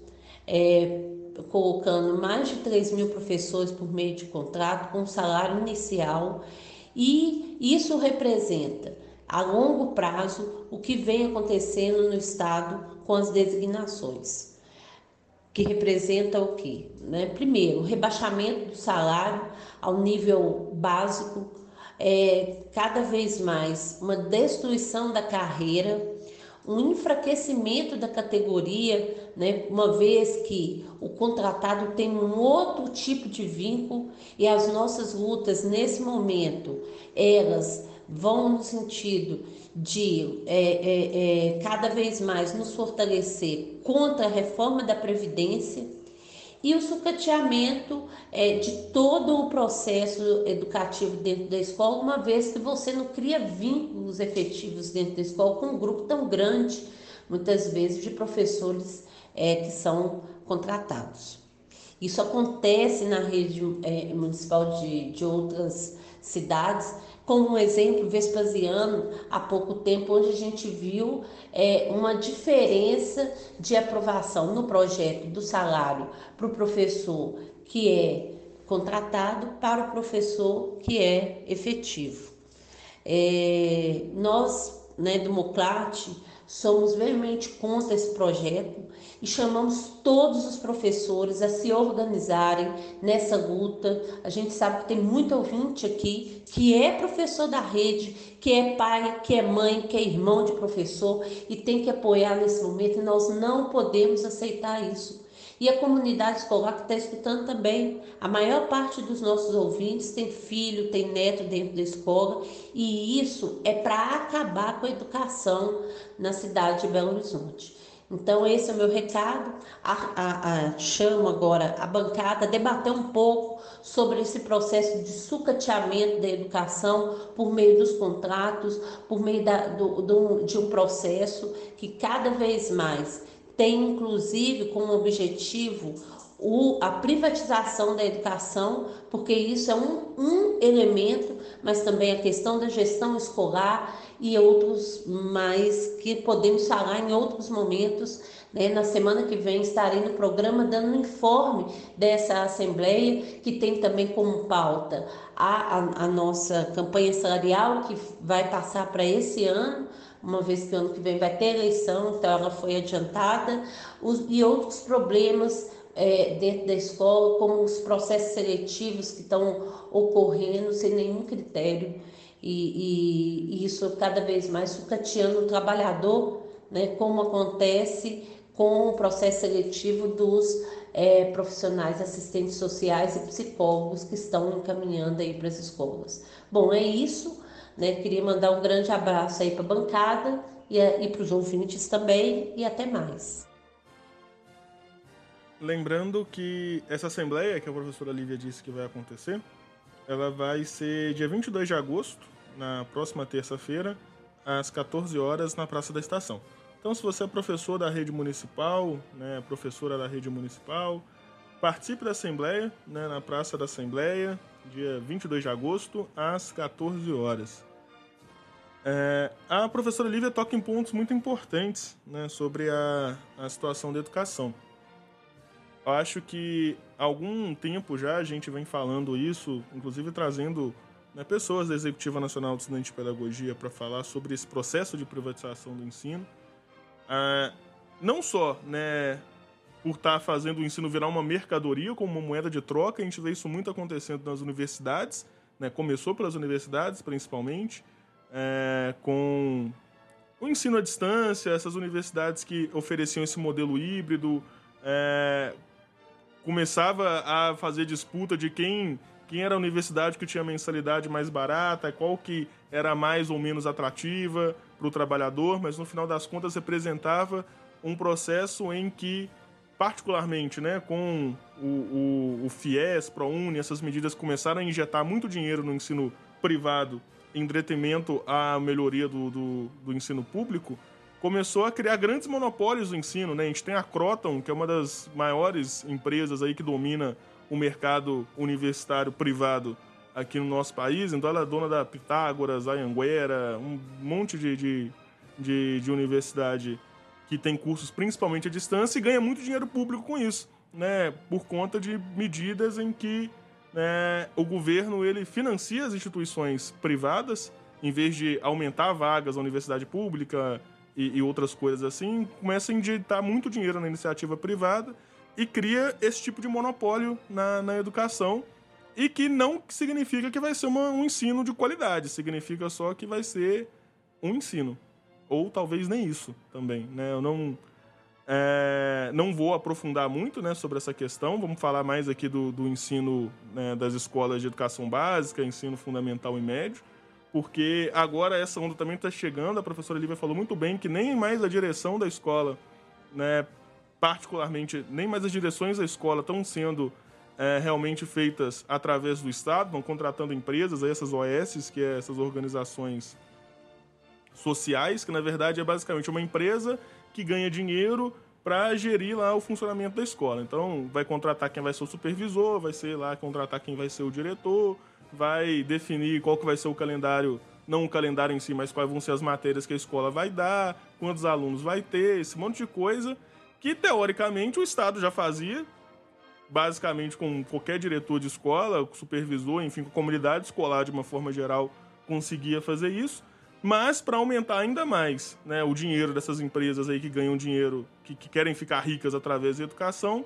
é, colocando mais de 3 mil professores por meio de contrato com salário inicial e isso representa, a longo prazo, o que vem acontecendo no Estado com as designações. Que representa o quê? Né? Primeiro, o rebaixamento do salário ao nível básico, é, cada vez mais uma destruição da carreira, um enfraquecimento da categoria, né, uma vez que o contratado tem um outro tipo de vínculo e as nossas lutas nesse momento, elas vão no sentido de é, é, é, cada vez mais nos fortalecer contra a reforma da Previdência e o sucateamento é, de todo o processo educativo dentro da escola, uma vez que você não cria vínculos efetivos dentro da escola com um grupo tão grande, muitas vezes, de professores é, que são contratados. Isso acontece na rede é, municipal de, de outras cidades, como um exemplo Vespasiano, há pouco tempo, onde a gente viu é, uma diferença de aprovação no projeto do salário para o professor que é contratado para o professor que é efetivo. É, nós, né, do Moclate, somos veemente contra esse projeto e chamamos todos os professores a se organizarem nessa luta. A gente sabe que tem muito ouvinte aqui que é professor da rede, que é pai, que é mãe, que é irmão de professor e tem que apoiar nesse momento e nós não podemos aceitar isso. E a comunidade escolar que está escutando também. A maior parte dos nossos ouvintes tem filho, tem neto dentro da escola, e isso é para acabar com a educação na cidade de Belo Horizonte. Então, esse é o meu recado. A, a, a, chamo agora a bancada a debater um pouco sobre esse processo de sucateamento da educação por meio dos contratos, por meio da, do, do, de um processo que cada vez mais tem, inclusive, como objetivo o, a privatização da educação, porque isso é um, um elemento, mas também a questão da gestão escolar e outros mais que podemos falar em outros momentos. Né? Na semana que vem estarei no programa dando um informe dessa Assembleia, que tem também como pauta a, a, a nossa campanha salarial, que vai passar para esse ano, uma vez que ano que vem vai ter eleição, então ela foi adiantada, os, e outros problemas é, dentro da escola, como os processos seletivos que estão ocorrendo sem nenhum critério e, e, e isso cada vez mais sucateando o trabalhador, né, como acontece com o processo seletivo dos é, profissionais assistentes sociais e psicólogos que estão encaminhando aí para as escolas. Bom, é isso. Né? Queria mandar um grande abraço aí para a bancada e, e para os ouvintes também e até mais. Lembrando que essa assembleia que a professora Lívia disse que vai acontecer, ela vai ser dia 22 de agosto, na próxima terça-feira, às 14 horas, na Praça da Estação. Então, se você é professor da rede municipal, né, professora da rede municipal, participe da Assembleia, né, na Praça da Assembleia, dia 22 de agosto, às 14 horas. É, a professora Lívia toca em pontos muito importantes né, sobre a, a situação da educação. Eu acho que há algum tempo já a gente vem falando isso, inclusive trazendo né, pessoas da Executiva Nacional de Estudantes de Pedagogia para falar sobre esse processo de privatização do ensino. Ah, não só né, por estar tá fazendo o ensino virar uma mercadoria, como uma moeda de troca, a gente vê isso muito acontecendo nas universidades, né, começou pelas universidades principalmente, é, com o ensino à distância, essas universidades que ofereciam esse modelo híbrido, é, começava a fazer disputa de quem, quem era a universidade que tinha mensalidade mais barata, qual que era mais ou menos atrativa para o trabalhador, mas no final das contas representava um processo em que, particularmente né, com o, o, o FIES, ProUni, essas medidas começaram a injetar muito dinheiro no ensino privado em detrimento à melhoria do, do, do ensino público, começou a criar grandes monopólios do ensino, né? A gente tem a Croton, que é uma das maiores empresas aí que domina o mercado universitário privado aqui no nosso país. Então ela é dona da Pitágoras, Anhanguera, um monte de, de, de, de universidade que tem cursos principalmente à distância e ganha muito dinheiro público com isso, né? Por conta de medidas em que né, o governo ele financia as instituições privadas em vez de aumentar vagas na universidade pública, e, e outras coisas assim, começa a injetar muito dinheiro na iniciativa privada e cria esse tipo de monopólio na, na educação e que não significa que vai ser uma, um ensino de qualidade, significa só que vai ser um ensino. Ou talvez nem isso também, né? Eu não, é, não vou aprofundar muito né, sobre essa questão, vamos falar mais aqui do, do ensino né, das escolas de educação básica, ensino fundamental e médio porque agora essa onda também está chegando. A professora Lívia falou muito bem que nem mais a direção da escola, né, particularmente, nem mais as direções da escola estão sendo é, realmente feitas através do Estado, estão contratando empresas, essas OS, que é essas organizações sociais, que na verdade é basicamente uma empresa que ganha dinheiro para gerir lá o funcionamento da escola. Então, vai contratar quem vai ser o supervisor, vai ser lá contratar quem vai ser o diretor, vai definir qual que vai ser o calendário, não o calendário em si, mas quais vão ser as matérias que a escola vai dar, quantos alunos vai ter, esse monte de coisa que teoricamente o Estado já fazia, basicamente com qualquer diretor de escola, supervisor, enfim, com a comunidade escolar de uma forma geral conseguia fazer isso. Mas para aumentar ainda mais né, o dinheiro dessas empresas aí que ganham dinheiro, que, que querem ficar ricas através da educação,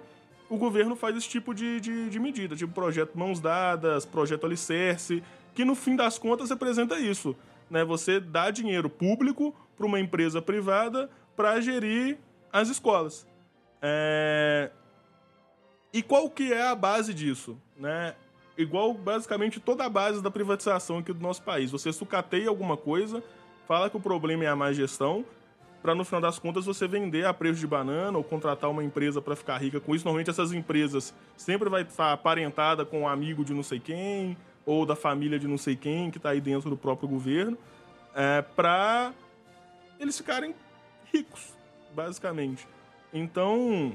o governo faz esse tipo de, de, de medida, tipo projeto Mãos Dadas, projeto Alicerce, que no fim das contas representa isso. Né? Você dá dinheiro público para uma empresa privada para gerir as escolas. É... E qual que é a base disso? Né? Igual basicamente toda a base da privatização aqui do nosso país. Você sucateia alguma coisa, fala que o problema é a má gestão, para no final das contas você vender a preço de banana ou contratar uma empresa para ficar rica com isso. Normalmente essas empresas sempre vai estar aparentada com um amigo de não sei quem ou da família de não sei quem que está aí dentro do próprio governo, é, para eles ficarem ricos, basicamente. Então,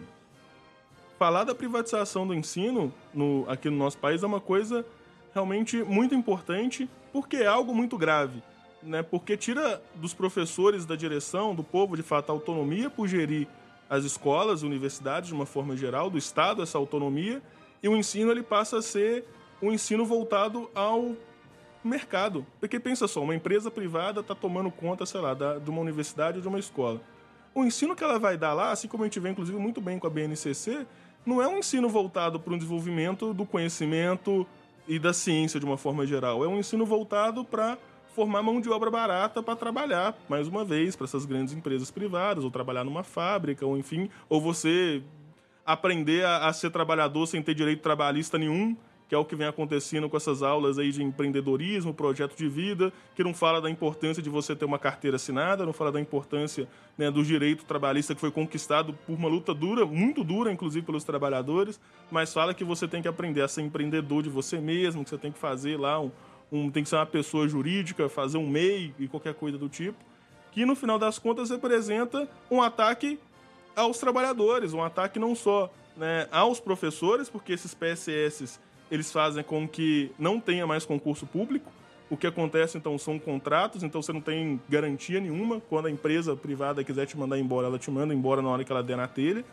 falar da privatização do ensino no, aqui no nosso país é uma coisa realmente muito importante, porque é algo muito grave né? Porque tira dos professores, da direção, do povo, de fato, a autonomia por gerir as escolas, universidades, de uma forma geral, do Estado, essa autonomia, e o ensino ele passa a ser um ensino voltado ao mercado. Porque pensa só, uma empresa privada está tomando conta, sei lá, da, de uma universidade ou de uma escola. O ensino que ela vai dar lá, assim como a gente vê, inclusive, muito bem com a BNCC, não é um ensino voltado para o desenvolvimento do conhecimento e da ciência de uma forma geral. É um ensino voltado para formar mão de obra barata para trabalhar, mais uma vez, para essas grandes empresas privadas, ou trabalhar numa fábrica, ou enfim, ou você aprender a, a, ser trabalhador sem ter direito trabalhista nenhum, que é o que vem acontecendo com essas aulas aí de empreendedorismo, projeto de vida, que não fala da importância de você ter uma carteira assinada, não fala da importância né, do direito trabalhista que foi conquistado por uma luta dura, muito dura, inclusive pelos trabalhadores, mas fala que você tem que aprender a ser empreendedor de você mesmo, que você tem que fazer lá um, um, tem que ser uma pessoa jurídica, fazer um MEI e qualquer coisa do tipo, que no final das contas representa um ataque aos trabalhadores, um ataque não só né, aos professores, porque esses PSS eles fazem com que não tenha mais concurso público. O que acontece então são contratos, então você não tem garantia nenhuma. Quando a empresa privada quiser te mandar embora, ela te manda embora na hora que ela der na telha.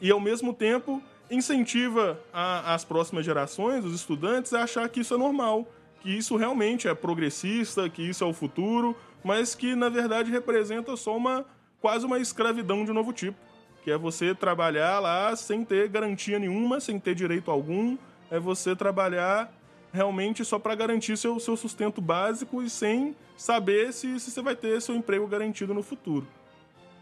E ao mesmo tempo incentiva a, as próximas gerações, os estudantes, a achar que isso é normal, que isso realmente é progressista, que isso é o futuro, mas que na verdade representa só uma quase uma escravidão de novo tipo, que é você trabalhar lá sem ter garantia nenhuma, sem ter direito algum, é você trabalhar realmente só para garantir seu, seu sustento básico e sem saber se, se você vai ter seu emprego garantido no futuro.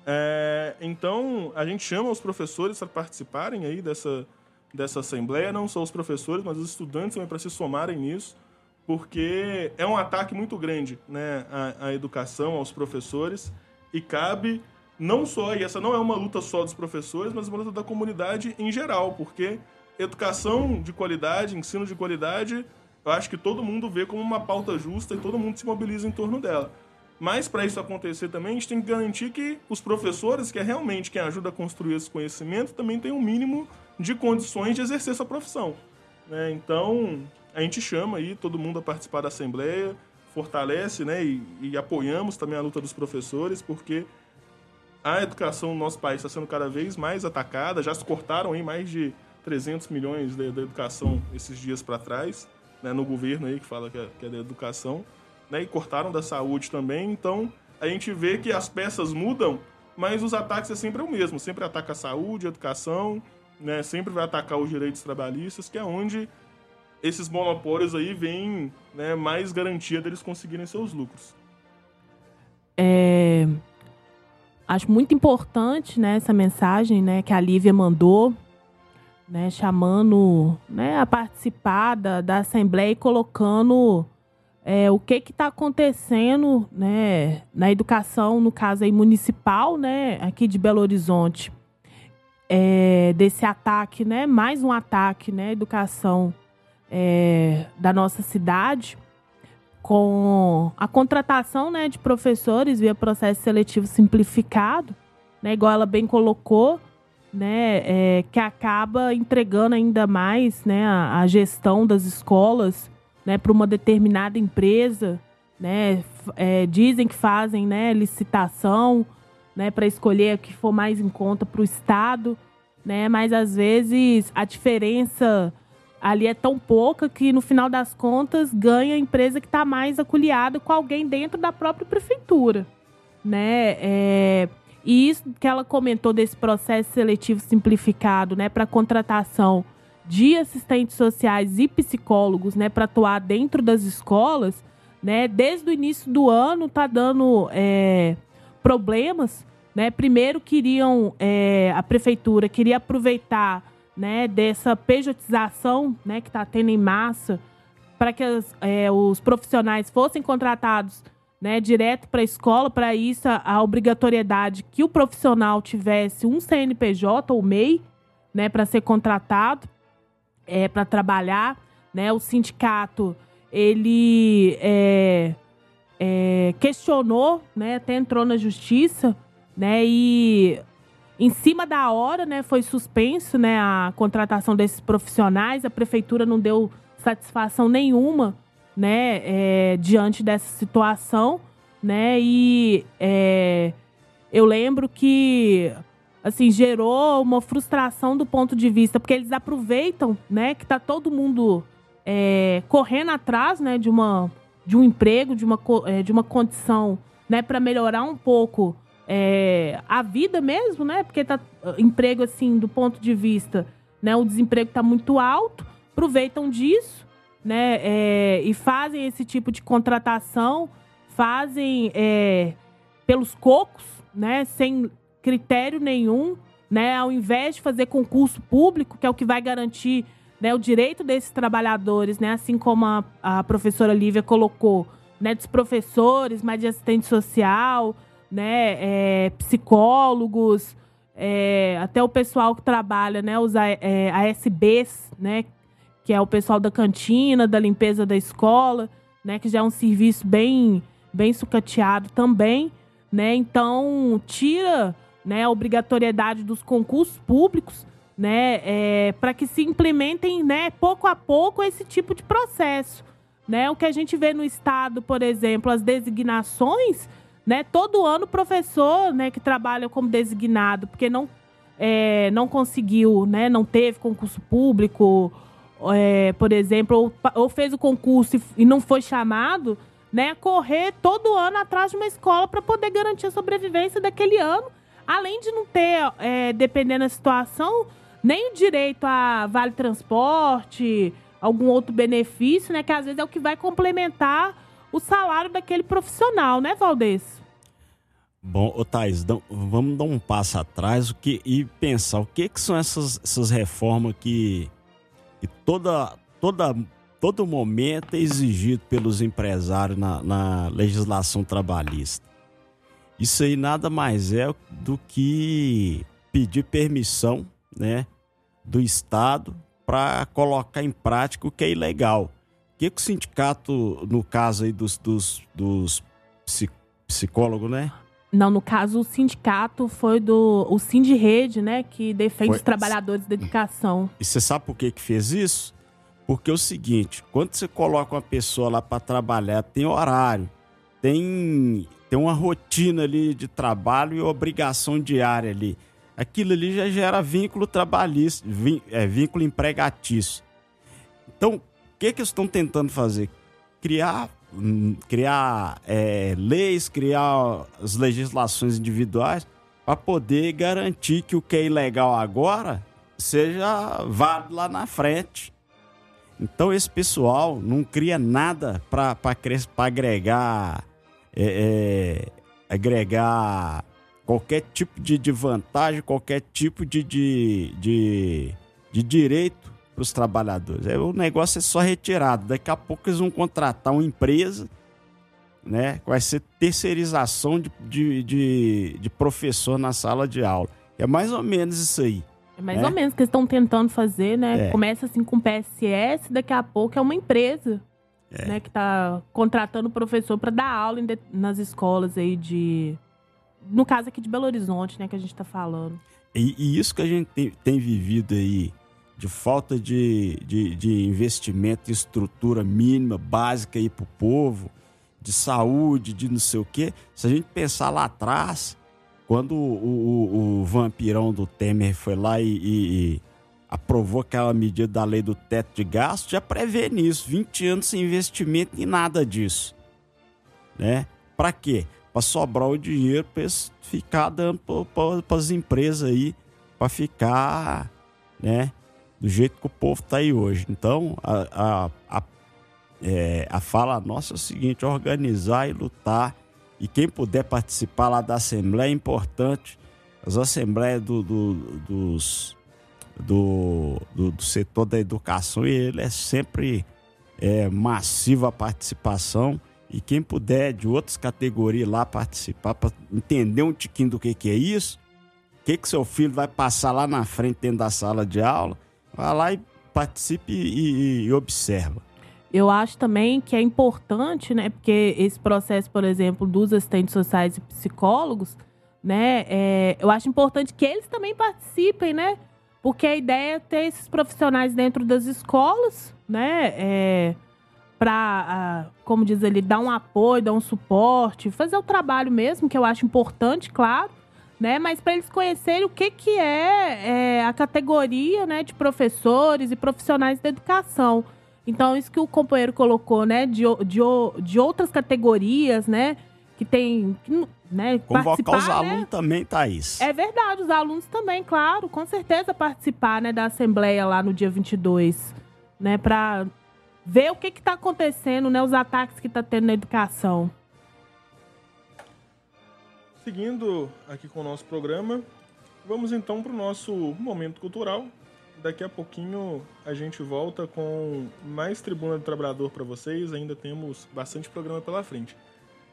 É, então, a gente chama os professores para participarem aí dessa, dessa assembleia, não só os professores, mas os estudantes também para se somarem nisso, porque é um ataque muito grande né, à, à educação, aos professores, e cabe não só, e essa não é uma luta só dos professores, mas uma luta da comunidade em geral, porque educação de qualidade, ensino de qualidade, eu acho que todo mundo vê como uma pauta justa e todo mundo se mobiliza em torno dela. Mas para isso acontecer também, a gente tem que garantir que os professores, que é realmente quem ajuda a construir esse conhecimento, também tenham um mínimo de condições de exercer essa profissão. Né? Então, a gente chama aí todo mundo a participar da Assembleia, fortalece né, e, e apoiamos também a luta dos professores, porque a educação no nosso país está sendo cada vez mais atacada, já se cortaram aí mais de 300 milhões da educação esses dias para trás, né, no governo aí que fala que é, que é da educação né, e cortaram da saúde também. Então a gente vê que as peças mudam, mas os ataques é sempre o mesmo. Sempre ataca a saúde, a educação, né, sempre vai atacar os direitos trabalhistas, que é onde esses monopólios aí vêm né, mais garantia deles conseguirem seus lucros. É, acho muito importante né, essa mensagem né, que a Lívia mandou, né, chamando né, a participar da, Assembleia e colocando é, o que está acontecendo né, na educação, no caso aí municipal, né, aqui de Belo Horizonte, é, desse ataque, né, mais um ataque né, à educação é, da nossa cidade, com a contratação né, de professores via processo seletivo simplificado, né, igual ela bem colocou, né, é, que acaba entregando ainda mais né, a, a gestão das escolas né, para uma determinada empresa, né, é, dizem que fazem né, licitação né, para escolher o que for mais em conta para o Estado, né, mas às vezes a diferença ali é tão pouca que no final das contas ganha a empresa que está mais aculiada com alguém dentro da própria prefeitura. Né? É, e isso que ela comentou desse processo seletivo simplificado né, para contratação de assistentes sociais e psicólogos, né, para atuar dentro das escolas, né, desde o início do ano está dando é, problemas, né? Primeiro queriam é, a prefeitura queria aproveitar, né, dessa pejotização, né, que está tendo em massa, para que as, é, os profissionais fossem contratados, né, direto para a escola. Para isso, a, obrigatoriedade que o profissional tivesse um CNPJ ou MEI, né, para ser contratado é, para trabalhar, né? O sindicato ele é, é, questionou, né? Até entrou na justiça, né? E em cima da hora, né? Foi suspenso, né? A contratação desses profissionais. A prefeitura não deu satisfação nenhuma, né? É, diante dessa situação, né? E é, eu lembro que assim, gerou uma frustração do ponto de vista, porque eles aproveitam, né, que tá todo mundo é, correndo atrás, né, de uma de um emprego, de uma, é, de uma condição, né, para melhorar um pouco é, a vida mesmo, né, porque tá emprego assim do ponto de vista, né, o desemprego tá muito alto, aproveitam disso, né, é, e fazem esse tipo de contratação, fazem é, pelos cocos, né, sem critério nenhum, né? Ao invés de fazer concurso público, que é o que vai garantir né, o direito desses trabalhadores, né? Assim como a, a professora Lívia colocou, né? Dos professores, mas de assistente social, né? É, psicólogos, é, até o pessoal que trabalha, né? Os é, ASBs, né? Que é o pessoal da cantina, da limpeza da escola, né? Que já é um serviço bem, bem sucateado também, né? Então, tira né, a obrigatoriedade dos concursos públicos, né, é, para que se implementem, né, pouco a pouco esse tipo de processo, né? O que a gente vê no estado, por exemplo, as designações, né, todo ano o professor, né, que trabalha como designado, porque não é, não conseguiu, né, não teve concurso público, é, por exemplo, ou, ou, fez o concurso e, e não foi chamado, né, correr todo ano atrás de uma escola para poder garantir a sobrevivência daquele ano além de não ter, é, dependendo da situação, nem o direito a vale transporte, algum outro benefício, né? Que às vezes é o que vai complementar o salário daquele profissional, né, Valdez? Bom, ô Thais, vamos dar um passo atrás o que, e pensar o que, que são essas, essas reformas que, que toda, toda, todo momento é exigido pelos empresários na, na legislação trabalhista. Isso aí nada mais é do que pedir permissão né, do Estado para colocar em prática o que é ilegal que, que o sindicato, no caso aí dos, dos, dos psicólogos, né? Não, no caso, o sindicato foi do o Sindirede, né? Que defende foi. os trabalhadores da educação. E você sabe por que, que fez isso? Porque é o seguinte, quando você coloca uma pessoa lá para trabalhar, tem horário, tem, tem uma rotina ali de trabalho e obrigação diária ali. Aquilo ali já gera vínculo trabalhista, é, vínculo empregatício. Então, que, que estão tentando fazer? Criar, criar é, leis, criar as legislações individuais para poder garantir que o que é ilegal agora seja válido lá na frente. Então esse pessoal não cria nada para agregar, é, é, agregar qualquer tipo de, de vantagem, qualquer tipo de, de, de, de direito para os trabalhadores. É, o negócio é só retirado. Daqui a pouco eles vão contratar uma empresa, né? Vai ser terceirização de, de, de, de professor na sala de aula. É mais ou menos isso aí. É mais né? ou menos que eles estão tentando fazer, né? É. Começa assim com PSS, daqui a pouco é uma empresa. É. Né, que está contratando professor para dar aula de, nas escolas aí de. No caso aqui de Belo Horizonte, né, que a gente está falando. E, e, isso que a gente tem, tem vivido aí de falta de, de, de investimento em estrutura mínima, básica aí para o povo, de saúde, de não sei o quê. Se a gente pensar lá atrás, quando o, o, o vampirão do Temer foi lá e, e, e, aprovou aquela medida da lei do teto de gasto, já prevê nisso. 20 anos sem investimento em nada disso. Né? Para quê? Para sobrar o dinheiro para ficar dando para as empresas aí, para ficar, né? Do jeito que o povo está aí hoje. Então, a, a, a, é, a fala nossa é o seguinte: organizar e lutar. E quem puder participar lá da Assembleia é importante. As assembleias do, do, dos, do, do, do setor da educação, e ele é sempre é, massiva a participação. E quem puder de outras categorias lá participar, para entender um tiquinho do que, que é isso, o que, que seu filho vai passar lá na frente dentro da sala de aula, Vá lá e participe e, e, observa. Eu acho também que é importante, né? Porque esse processo, por exemplo, dos assistentes sociais e psicólogos, né? É, eu acho importante que eles também participem, né? Porque a ideia é ter esses profissionais dentro das escolas, né? É, para, como diz ele, dar um apoio, dar um suporte, fazer o trabalho mesmo, que eu acho importante, claro né? Mas para eles conhecerem o que, que é, é, a categoria né, de professores e profissionais da educação. Então, isso que o companheiro colocou, né? De, de, de outras categorias, né? Que tem. Que, né, Convocar os né? alunos também, Thaís. É verdade, os alunos também, claro. Com certeza participar né, da Assembleia lá no dia 22, né? Para ver o que está acontecendo, né? Os ataques que está tendo na educação. Seguindo aqui com o nosso programa, vamos então para o nosso momento cultural. Daqui a pouquinho a gente volta com mais Tribuna do Trabalhador para vocês. Ainda temos bastante programa pela frente.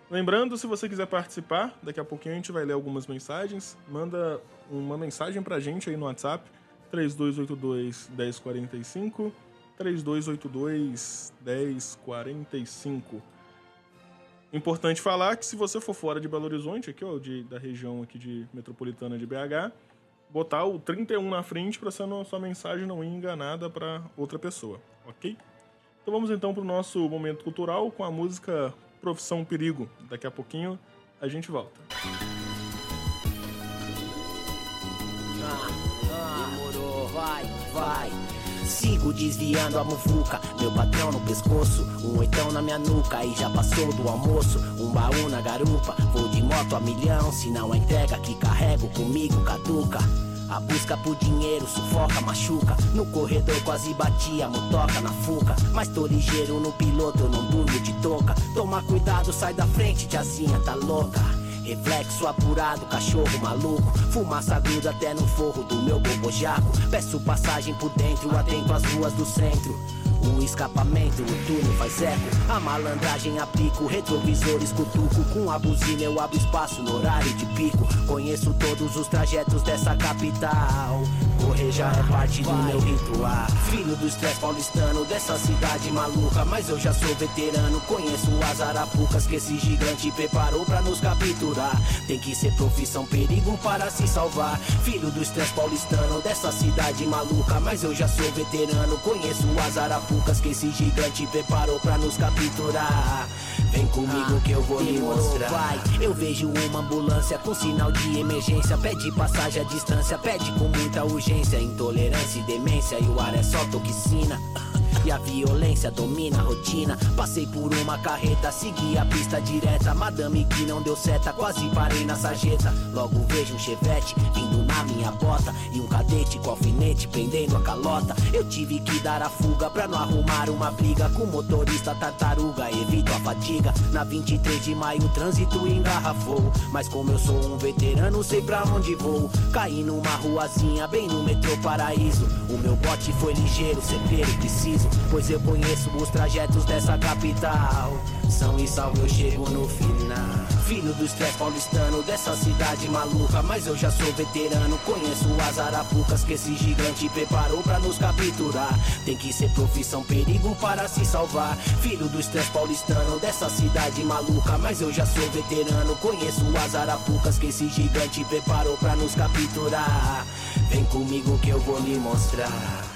Lembrando, se você quiser participar, daqui a pouquinho a gente vai ler algumas mensagens. Manda uma mensagem para a gente aí no WhatsApp, 3282 1045, 3282 1045. Importante falar que se você for fora de Belo Horizonte, aqui, ó, de, da região aqui de metropolitana de BH, botar o 31 na frente para sua mensagem não ir enganada para outra pessoa, ok? Então vamos então para o nosso momento cultural com a música Profissão Perigo. Daqui a pouquinho a gente volta. Ah, ah, demorou, vai, vai. Sigo desviando a muvuca, meu patrão no pescoço, um oitão na minha nuca e já passou do almoço. Um baú na garupa, vou de moto a milhão, se não a entrega que carrego comigo caduca. A busca por dinheiro sufoca, machuca. No corredor quase batia, motoca na fuca. Mas tô ligeiro no piloto, eu não durmo de toca. Toma cuidado, sai da frente, tiazinha tá louca. Reflexo apurado, cachorro maluco. Fumaça gruda até no forro do meu bobojaco. Peço passagem por dentro, atento às ruas do centro. O escapamento, o túnel faz eco. A malandragem aplico, retrovisores cutuco. Com a buzina eu abro espaço no horário de pico. Conheço todos os trajetos dessa capital. Correja é parte do meu ritual. Filho do estresse paulistano, dessa cidade maluca. Mas eu já sou veterano, conheço as arapucas que esse gigante preparou pra nos capturar. Tem que ser profissão perigo para se salvar. Filho do estresse paulistano, dessa cidade maluca. Mas eu já sou veterano, conheço as arapucas que esse gigante preparou pra nos capturar. Vem comigo que eu vou lhe mostrar. Vai, eu vejo uma ambulância com sinal de emergência. Pede passagem à distância, pede com muita urgência. Intolerância e demência, e o ar é só toxina. E a violência domina a rotina. Passei por uma carreta, segui a pista direta. Madame que não deu seta, quase parei na sarjeta. Logo vejo um chevette vindo na minha bota. E um cadete com alfinete prendendo a calota. Eu tive que dar a fuga pra não arrumar uma briga. Com motorista tartaruga, evito a fadiga. Na 23 de maio o trânsito engarrafou. Mas como eu sou um veterano, sei pra onde vou. Caí numa ruazinha, bem no metrô paraíso. O meu bote foi ligeiro, certeiro, preciso. Pois eu conheço os trajetos dessa capital. São e salvo eu chego no final. Filho do estresse paulistano, dessa cidade maluca. Mas eu já sou veterano, conheço as arapucas que esse gigante preparou pra nos capturar. Tem que ser profissão perigo para se salvar. Filho do estresse paulistano, dessa cidade maluca. Mas eu já sou veterano, conheço as arapucas que esse gigante preparou pra nos capturar. Vem comigo que eu vou lhe mostrar.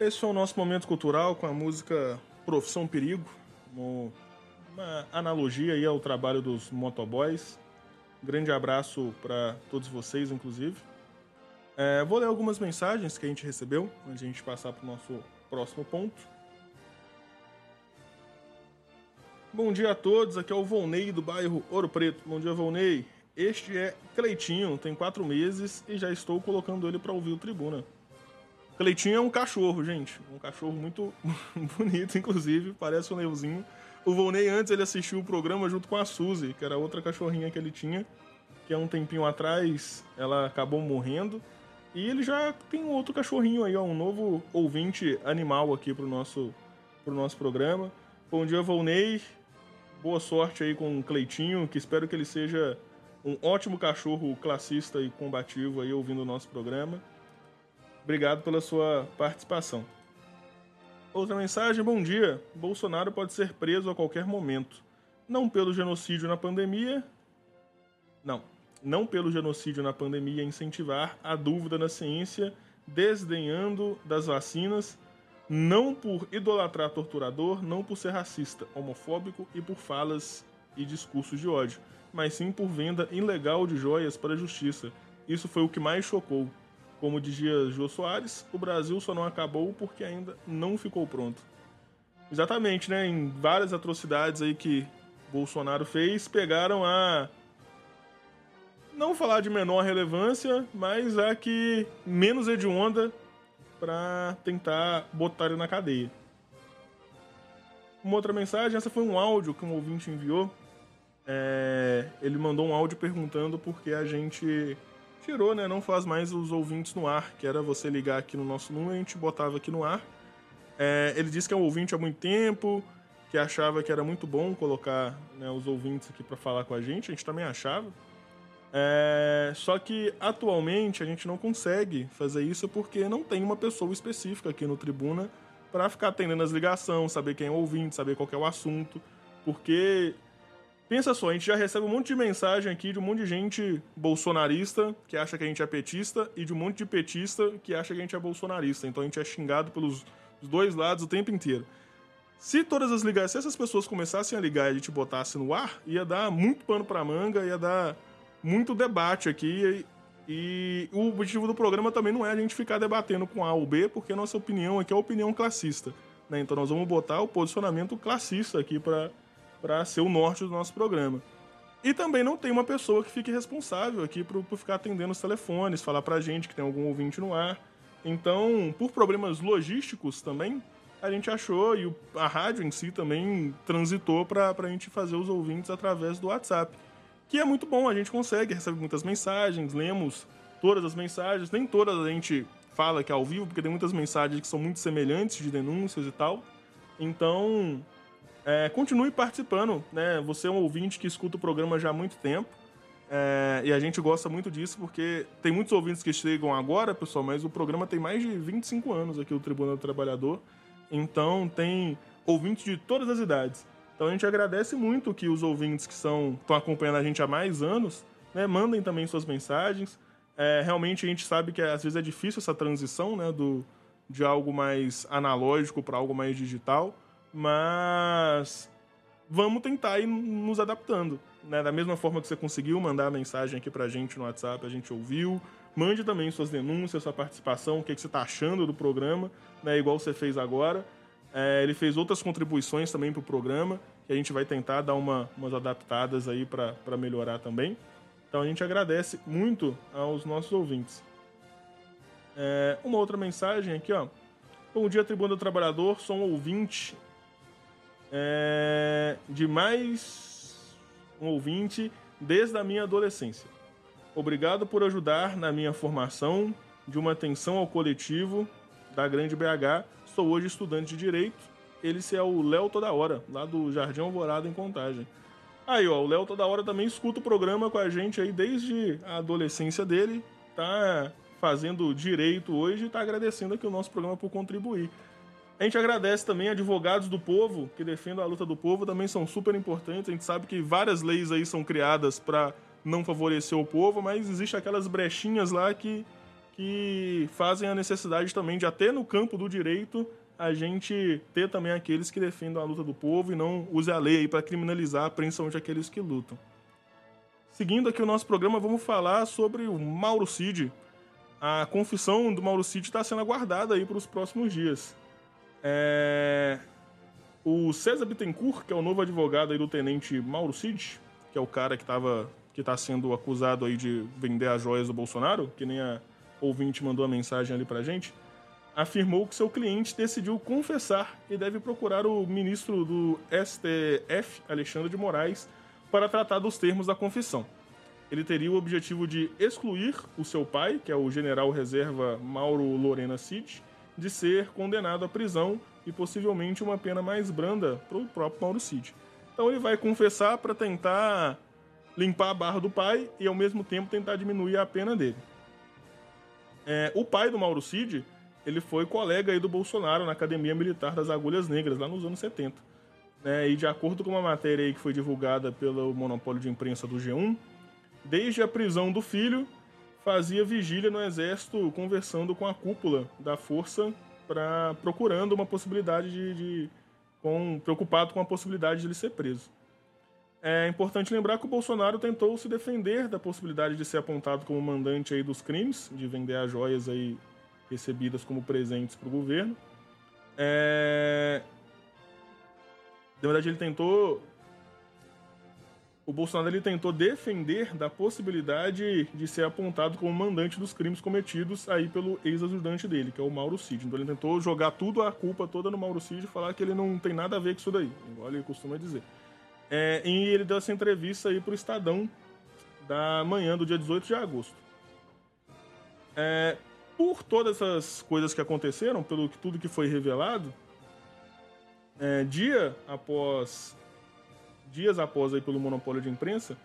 Esse foi o nosso momento cultural com a música Profissão Perigo, uma analogia aí ao trabalho dos motoboys. grande abraço para todos vocês, inclusive. É, vou ler algumas mensagens que a gente recebeu antes de a gente passar para o nosso próximo ponto. Bom dia a todos, aqui é o Volney do bairro Ouro Preto. Bom dia, Volney. Este é Cleitinho, tem quatro meses e já estou colocando ele para ouvir o Tribuna. Cleitinho é um cachorro, gente. Um cachorro muito bonito, inclusive. Parece um leãozinho. O Volney, antes, ele assistiu o programa junto com a Suzy, que era outra cachorrinha que ele tinha. Que há um tempinho atrás ela acabou morrendo. E ele já tem um outro cachorrinho aí, ó, um novo ouvinte animal aqui pro nosso, pro nosso programa. Bom dia, Volney. Boa sorte aí com o Cleitinho, que espero que ele seja um ótimo cachorro classista e combativo aí ouvindo o nosso programa. Obrigado pela sua participação. Outra mensagem: bom dia. Bolsonaro pode ser preso a qualquer momento. Não pelo genocídio na pandemia. Não. Não pelo genocídio na pandemia incentivar a dúvida na ciência, desdenhando das vacinas, não por idolatrar torturador, não por ser racista, homofóbico e por falas e discursos de ódio, mas sim por venda ilegal de joias para a justiça. Isso foi o que mais chocou. Como dizia Jô Soares, o Brasil só não acabou porque ainda não ficou pronto. Exatamente, né? Em várias atrocidades aí que Bolsonaro fez, pegaram a não falar de menor relevância, mas a que menos hedionda para tentar botar ele na cadeia. Uma outra mensagem, essa foi um áudio que um ouvinte enviou. É, ele mandou um áudio perguntando por que a gente tirou, né? Não faz mais os ouvintes no ar, que era você ligar aqui no nosso número e a gente botava aqui no ar. É, ele disse que é um ouvinte há muito tempo, que achava que era muito bom colocar né, os ouvintes aqui para falar com a gente. A gente também achava. É, só que atualmente a gente não consegue fazer isso porque não tem uma pessoa específica aqui no Tribuna para ficar atendendo as ligações, saber quem é o ouvinte, saber qual é o assunto. Porque Pensa só, a gente já recebe um monte de mensagem aqui de um monte de gente bolsonarista que acha que a gente é petista e de um monte de petista que acha que a gente é bolsonarista. Então a gente é xingado pelos dois lados o tempo inteiro. Se todas as ligações, se essas pessoas começassem a ligar e a gente botasse no ar, ia dar muito pano pra manga, ia dar muito debate aqui. E o objetivo do programa também não é a gente ficar debatendo com A ou B, porque a nossa opinião aqui é a opinião classista. Né? Então nós vamos botar o posicionamento classista aqui para ser o norte do nosso programa. E também não tem uma pessoa que fique responsável aqui por, por ficar atendendo os telefones, falar pra gente que tem algum ouvinte no ar. Então, por problemas logísticos também, a gente achou, e a rádio em si também transitou para a gente fazer os ouvintes através do WhatsApp. Que é muito bom, a gente consegue, recebe muitas mensagens, lemos todas as mensagens, nem todas a gente fala que é ao vivo, porque tem muitas mensagens que são muito semelhantes de denúncias e tal. Então, é, continue participando, né? Você é um ouvinte que escuta o programa já há muito tempo. É, e a gente gosta muito disso porque tem muitos ouvintes que chegam agora, pessoal, mas o programa tem mais de 25 anos aqui, o Tribunal do Trabalhador. Então tem ouvintes de todas as idades. Então a gente agradece muito que os ouvintes que estão acompanhando a gente há mais anos, né, mandem também suas mensagens. É, realmente a gente sabe que às vezes é difícil essa transição né, do, de algo mais analógico para algo mais digital, mas vamos tentar ir nos adaptando. Né? Da mesma forma que você conseguiu mandar a mensagem aqui para a gente no WhatsApp, a gente ouviu. Mande também suas denúncias, sua participação, o que, que você está achando do programa, né? igual você fez agora. É, ele fez outras contribuições também para o programa, que a gente vai tentar dar uma, umas adaptadas aí para melhorar também. Então a gente agradece muito aos nossos ouvintes. É, uma outra mensagem aqui, ó. Bom dia, Tribuna do Trabalhador. Sou um ouvinte é, de mais um ouvinte desde a minha adolescência. Obrigado por ajudar na minha formação de uma atenção ao coletivo da Grande BH. Sou hoje estudante de Direito. Ele é o Léo Toda Hora, lá do Jardim Alvorada, em Contagem. Aí, ó, o Léo toda hora também escuta o programa com a gente aí desde a adolescência dele. Tá fazendo direito hoje e tá agradecendo aqui o nosso programa por contribuir. A gente agradece também advogados do povo que defendem a luta do povo, também são super importantes. A gente sabe que várias leis aí são criadas para não favorecer o povo, mas existe aquelas brechinhas lá que, que fazem a necessidade também de até no campo do direito a gente ter também aqueles que defendam a luta do povo e não use a lei para criminalizar principalmente aqueles que lutam. Seguindo aqui o nosso programa, vamos falar sobre o Mauro Cid. A confissão do Mauro Cid está sendo aguardada aí para os próximos dias. É... O César Bittencourt, que é o novo advogado aí do tenente Mauro Cid, que é o cara que estava que está sendo acusado aí de vender as joias do Bolsonaro, que nem a ouvinte mandou a mensagem ali para gente, afirmou que seu cliente decidiu confessar e deve procurar o ministro do STF, Alexandre de Moraes, para tratar dos termos da confissão. Ele teria o objetivo de excluir o seu pai, que é o general reserva Mauro Lorena Cid, de ser condenado à prisão e possivelmente uma pena mais branda para o próprio Mauro Cid. Então ele vai confessar para tentar limpar a barra do pai e ao mesmo tempo tentar diminuir a pena dele. É, o pai do Mauro Cid ele foi colega aí do Bolsonaro na Academia Militar das Agulhas Negras, lá nos anos 70. Né? E de acordo com uma matéria aí que foi divulgada pelo monopólio de imprensa do G1, desde a prisão do filho, fazia vigília no exército conversando com a cúpula da força para procurando uma possibilidade de, de com, preocupado com a possibilidade de ele ser preso. É importante lembrar que o Bolsonaro tentou se defender da possibilidade de ser apontado como mandante aí dos crimes, de vender as joias aí recebidas como presentes para o governo. É... Na verdade, ele tentou. O Bolsonaro ele tentou defender da possibilidade de ser apontado como mandante dos crimes cometidos aí pelo ex-ajudante dele, que é o Mauro Cid. Então ele tentou jogar tudo a culpa toda no Mauro Cid e falar que ele não tem nada a ver com isso daí, igual ele costuma dizer. É, e ele deu essa entrevista aí pro Estadão da manhã do dia 18 de agosto. É, por todas essas coisas que aconteceram, pelo que tudo que foi revelado, é, dia após dias após aí pelo monopólio de imprensa,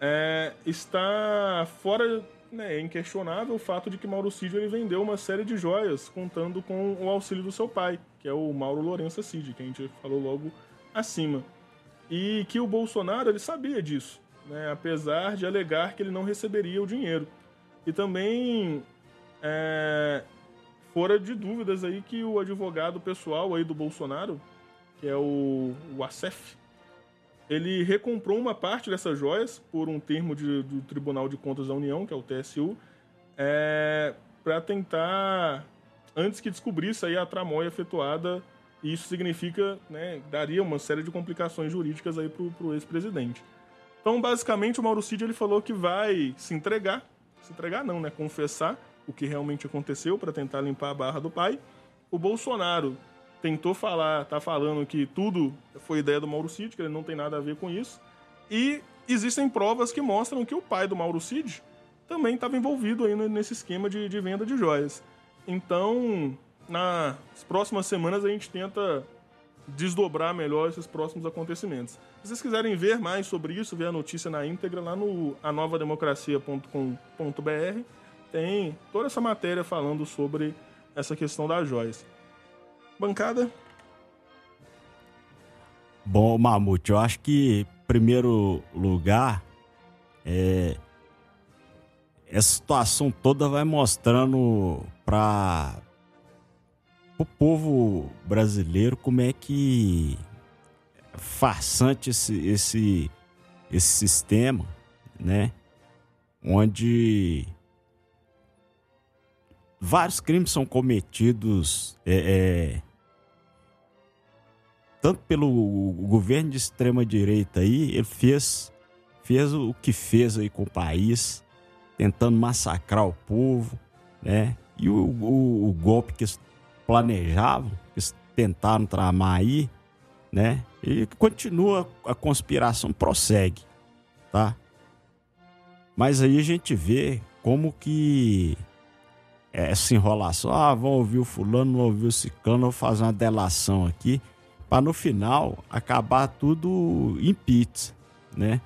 é, está fora, né, é inquestionável o fato de que Mauro Cid ele vendeu uma série de joias contando com o auxílio do seu pai, que é o Mauro Lourenço Cid, que a gente falou logo acima. E que o Bolsonaro ele sabia disso, né, apesar de alegar que ele não receberia o dinheiro. E também é, fora de dúvidas aí que o advogado pessoal aí do Bolsonaro, que é o, o Acef, ele recomprou uma parte dessas joias por um termo de, do Tribunal de Contas da União, que é o TSU, é, para tentar, antes que descobrisse aí a tramóia efetuada, e isso significa, né, daria uma série de complicações jurídicas aí para o ex-presidente. Então, basicamente, o Mauro Cid ele falou que vai se entregar, se entregar não, né, confessar o que realmente aconteceu para tentar limpar a barra do pai. O Bolsonaro tentou falar, tá falando que tudo foi ideia do Mauro Cid, que ele não tem nada a ver com isso. E existem provas que mostram que o pai do Mauro Cid também estava envolvido aí nesse esquema de, de venda de joias. Então, nas próximas semanas a gente tenta desdobrar melhor esses próximos acontecimentos. Se vocês quiserem ver mais sobre isso, ver a notícia na íntegra lá no anovademocracia.com.br, tem toda essa matéria falando sobre essa questão das joias. Bancada? Bom, Mamute, eu acho que, primeiro lugar, é, essa situação toda vai mostrando para o povo brasileiro como é que é farsante esse, esse, esse sistema, né? Onde vários crimes são cometidos é, é, tanto pelo governo de extrema direita aí, ele fez, fez o que fez aí com o país, tentando massacrar o povo, né? E o, o, o golpe que eles planejavam, que eles tentaram tramar aí, né? E continua, a conspiração prossegue, tá? Mas aí a gente vê como que essa enrolação, ah, vão ouvir o fulano, não ouvir o ciclano, vou fazer uma delação aqui para no final acabar tudo em pizza, né?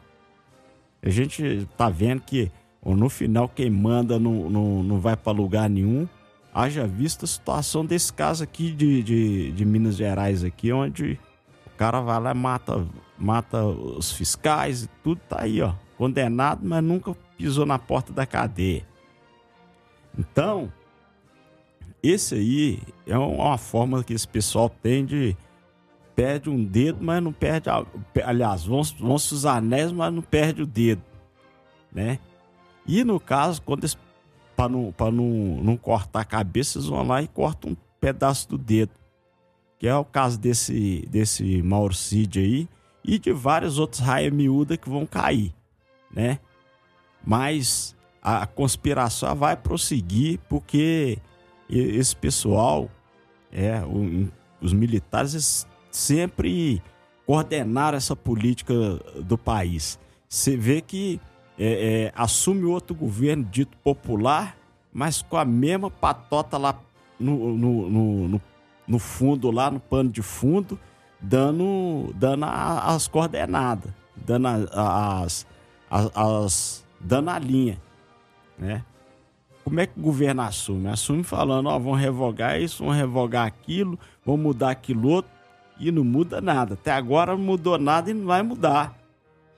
A gente tá vendo que no final quem manda não, não, não vai para lugar nenhum. Haja vista a situação desse caso aqui de, de, de Minas Gerais aqui, onde o cara vai lá mata, mata os fiscais e tudo tá aí, ó. Condenado, mas nunca pisou na porta da cadeia. Então, esse aí é uma forma que esse pessoal tem de perde um dedo, mas não perde. A, aliás, vão, vão os anéis, mas não perde o dedo, né? E no caso, quando para não, não, não cortar a cabeça, eles vão lá e cortam um pedaço do dedo. Que é o caso desse, desse Maurcide aí e de várias outras raias miúdas que vão cair, né? Mas a conspiração vai prosseguir porque esse pessoal, é, os militares, sempre coordenaram essa política do país. Você vê que é, é, assume outro governo dito popular, mas com a mesma patota lá no, no, no, no fundo, lá no pano de fundo, dando, dando as coordenadas, dando as, as, as, dando a linha, né? Como é que o governo assume? Assume falando, ó, vão revogar isso, vão revogar aquilo, vão mudar aquilo outro e não muda nada. Até agora não mudou nada e não vai mudar.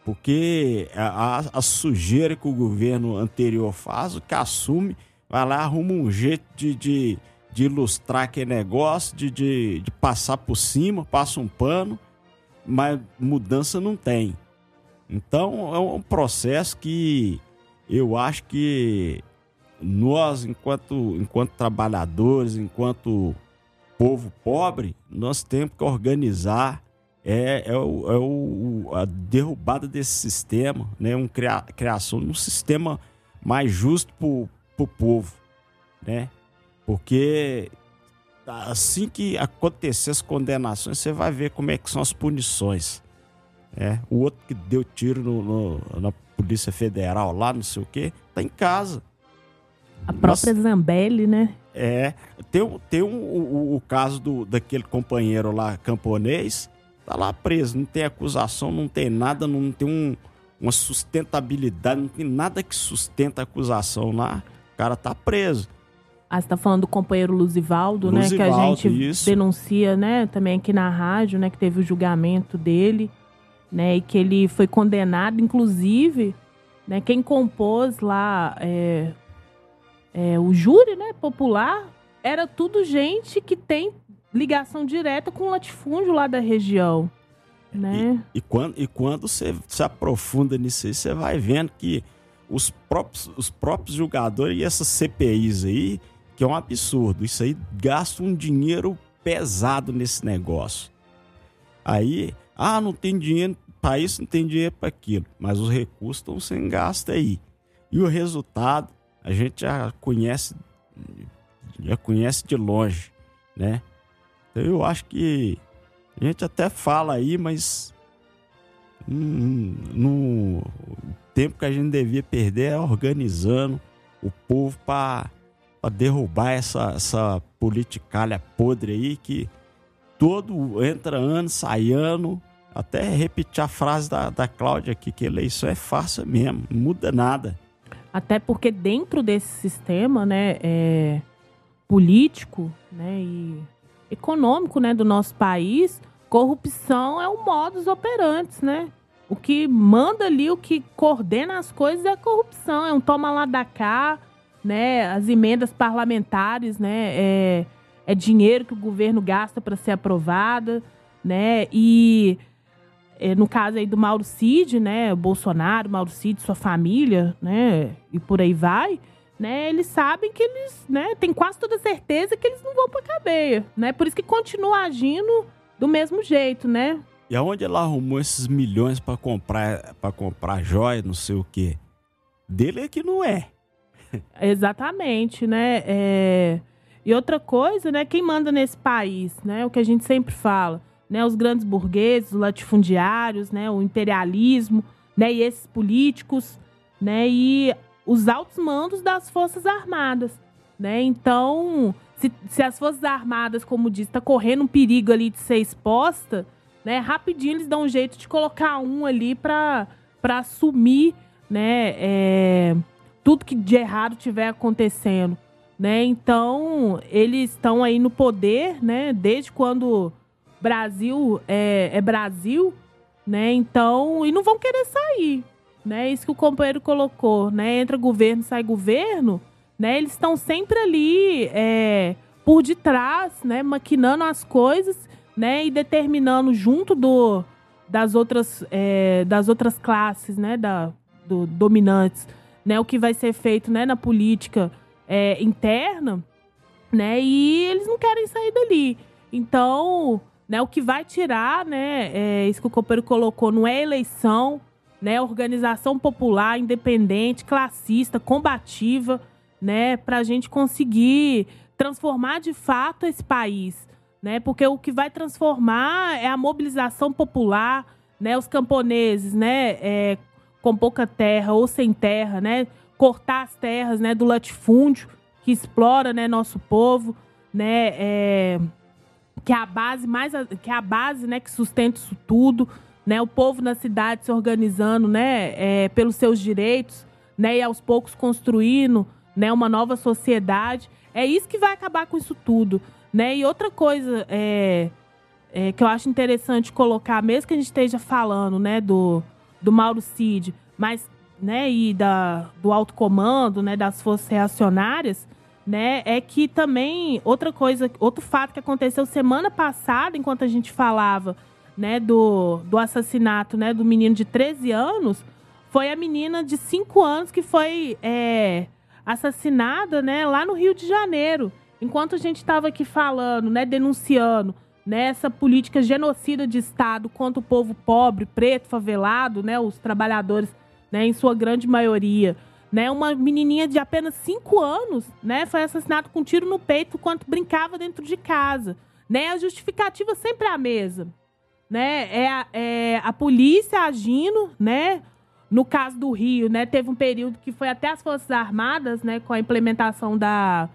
Porque a, a, sujeira que o governo anterior faz, o que assume, vai lá, arruma um jeito de, de, de ilustrar aquele negócio, de, de, de passar por cima, passa um pano, mas mudança não tem. Então é um processo que eu acho que nós, enquanto, enquanto trabalhadores, enquanto povo pobre, nós temos que organizar é, é, o, é o, a derrubada desse sistema, né? Um cria, criação de um sistema mais justo para o povo, né? Porque assim que acontecer as condenações, você vai ver como é que são as punições. É, o outro que deu tiro no, no, na Polícia Federal lá, não sei o quê, tá em casa. A própria Nossa, Zambelli, né? É. Tem, tem um, o, o caso do, daquele companheiro lá, camponês, tá lá preso. Não tem acusação, não tem nada, não tem um, uma sustentabilidade, não tem nada que sustenta a acusação lá. O cara tá preso. Ah, você tá falando do companheiro Luzivaldo, né? Que a gente isso. denuncia, né? Também aqui na rádio, né? Que teve o julgamento dele, né? E que ele foi condenado, inclusive, né? Quem compôs lá é, é, o júri né, popular era tudo gente que tem ligação direta com o latifúndio lá da região. né? E, e quando, e quando você se aprofunda nisso aí, você vai vendo que os próprios, os próprios jogadores e essas CPIs aí, que é um absurdo, isso aí gasta um dinheiro pesado nesse negócio. Aí, ah, não tem dinheiro para isso, não tem dinheiro para aquilo, mas os recursos estão sem gasto aí. E o resultado, a gente já conhece, já conhece de longe, né? Então eu acho que a gente até fala aí, mas no tempo que a gente devia perder é organizando o povo para derrubar essa, essa politicalha podre aí que todo entra ano, sai ano. Até repetir a frase da, da Cláudia aqui, que eleição é fácil mesmo, não muda nada. Até porque dentro desse sistema, né, é, político, né, e econômico, né, do nosso país, corrupção é o modus operandi, né? O que manda ali, o que coordena as coisas é a corrupção, é um toma lá da cá, né? As emendas parlamentares, né? É, é dinheiro que o governo gasta para ser aprovada, né? E no caso aí do Mauro Cid, né? Bolsonaro, Mauro Cid, sua família, né? E por aí vai, né? Eles sabem que eles, né? Tem quase toda certeza que eles não vão para cadeia, né? Por isso que continua agindo do mesmo jeito, né? E aonde ela arrumou esses milhões para comprar para comprar joia, não sei o quê? Dele é que não é. Exatamente, né? É... E outra coisa, né? Quem manda nesse país, né? O que a gente sempre fala, né? Os grandes burgueses, os latifundiários, né? O imperialismo, né? E esses políticos, né? E os altos mandos das forças armadas, né? Então, se, se as forças armadas, como diz, está correndo um perigo ali de ser exposta, né? Rapidinho eles dão um jeito de colocar um ali para para assumir, né? É, tudo que de errado tiver acontecendo, né? Então eles estão aí no poder, né? Desde quando Brasil é, é Brasil, né? Então e não vão querer sair, né? Isso que o companheiro colocou, né? Entra governo, sai governo, né? Eles estão sempre ali é, por detrás, né? Maquinando as coisas né, e determinando junto do, das, outras, é, das outras classes, né, da, do, dominantes, né, o que vai ser feito, né, na política é, interna, né, e eles não querem sair dali. Então, né, o que vai tirar, né, é isso que o Copeiro colocou, não é eleição, né, organização popular, independente, classista, combativa, né, para a gente conseguir transformar de fato esse país, né? Porque o que vai transformar é a mobilização popular, né? Os camponeses, né? É, com pouca terra ou sem terra, né? Cortar as terras, né? Do latifúndio que explora, né? Nosso povo, né? É, que é a base mais, que é a base, né? Que sustenta isso tudo, né? O povo na cidade se organizando, né? É, pelos seus direitos, né? E aos poucos construindo, né? Uma nova sociedade. É isso que vai acabar com isso tudo. Né? E outra coisa é, é, que eu acho interessante colocar, mesmo que a gente esteja falando né, do, do Mauro Cid, mas né, e da, do alto comando, né, das forças reacionárias, né, é que também outra coisa, outro fato que aconteceu semana passada, enquanto a gente falava né, do, do assassinato né, do menino de 13 anos, foi a menina de 5 anos que foi é, assassinada né, lá no Rio de Janeiro. Enquanto a gente estava aqui falando, né, denunciando né, essa política genocida de Estado contra o povo pobre, preto, favelado, né, os trabalhadores, né, em sua grande maioria, né, uma menininha de apenas 5 anos, né, foi assassinada com um tiro no peito enquanto brincava dentro de casa, né, a justificativa sempre é a mesma, né, é a, é a polícia agindo, né, no caso do Rio, né, teve um período que foi até as Forças Armadas, né, com a implementação da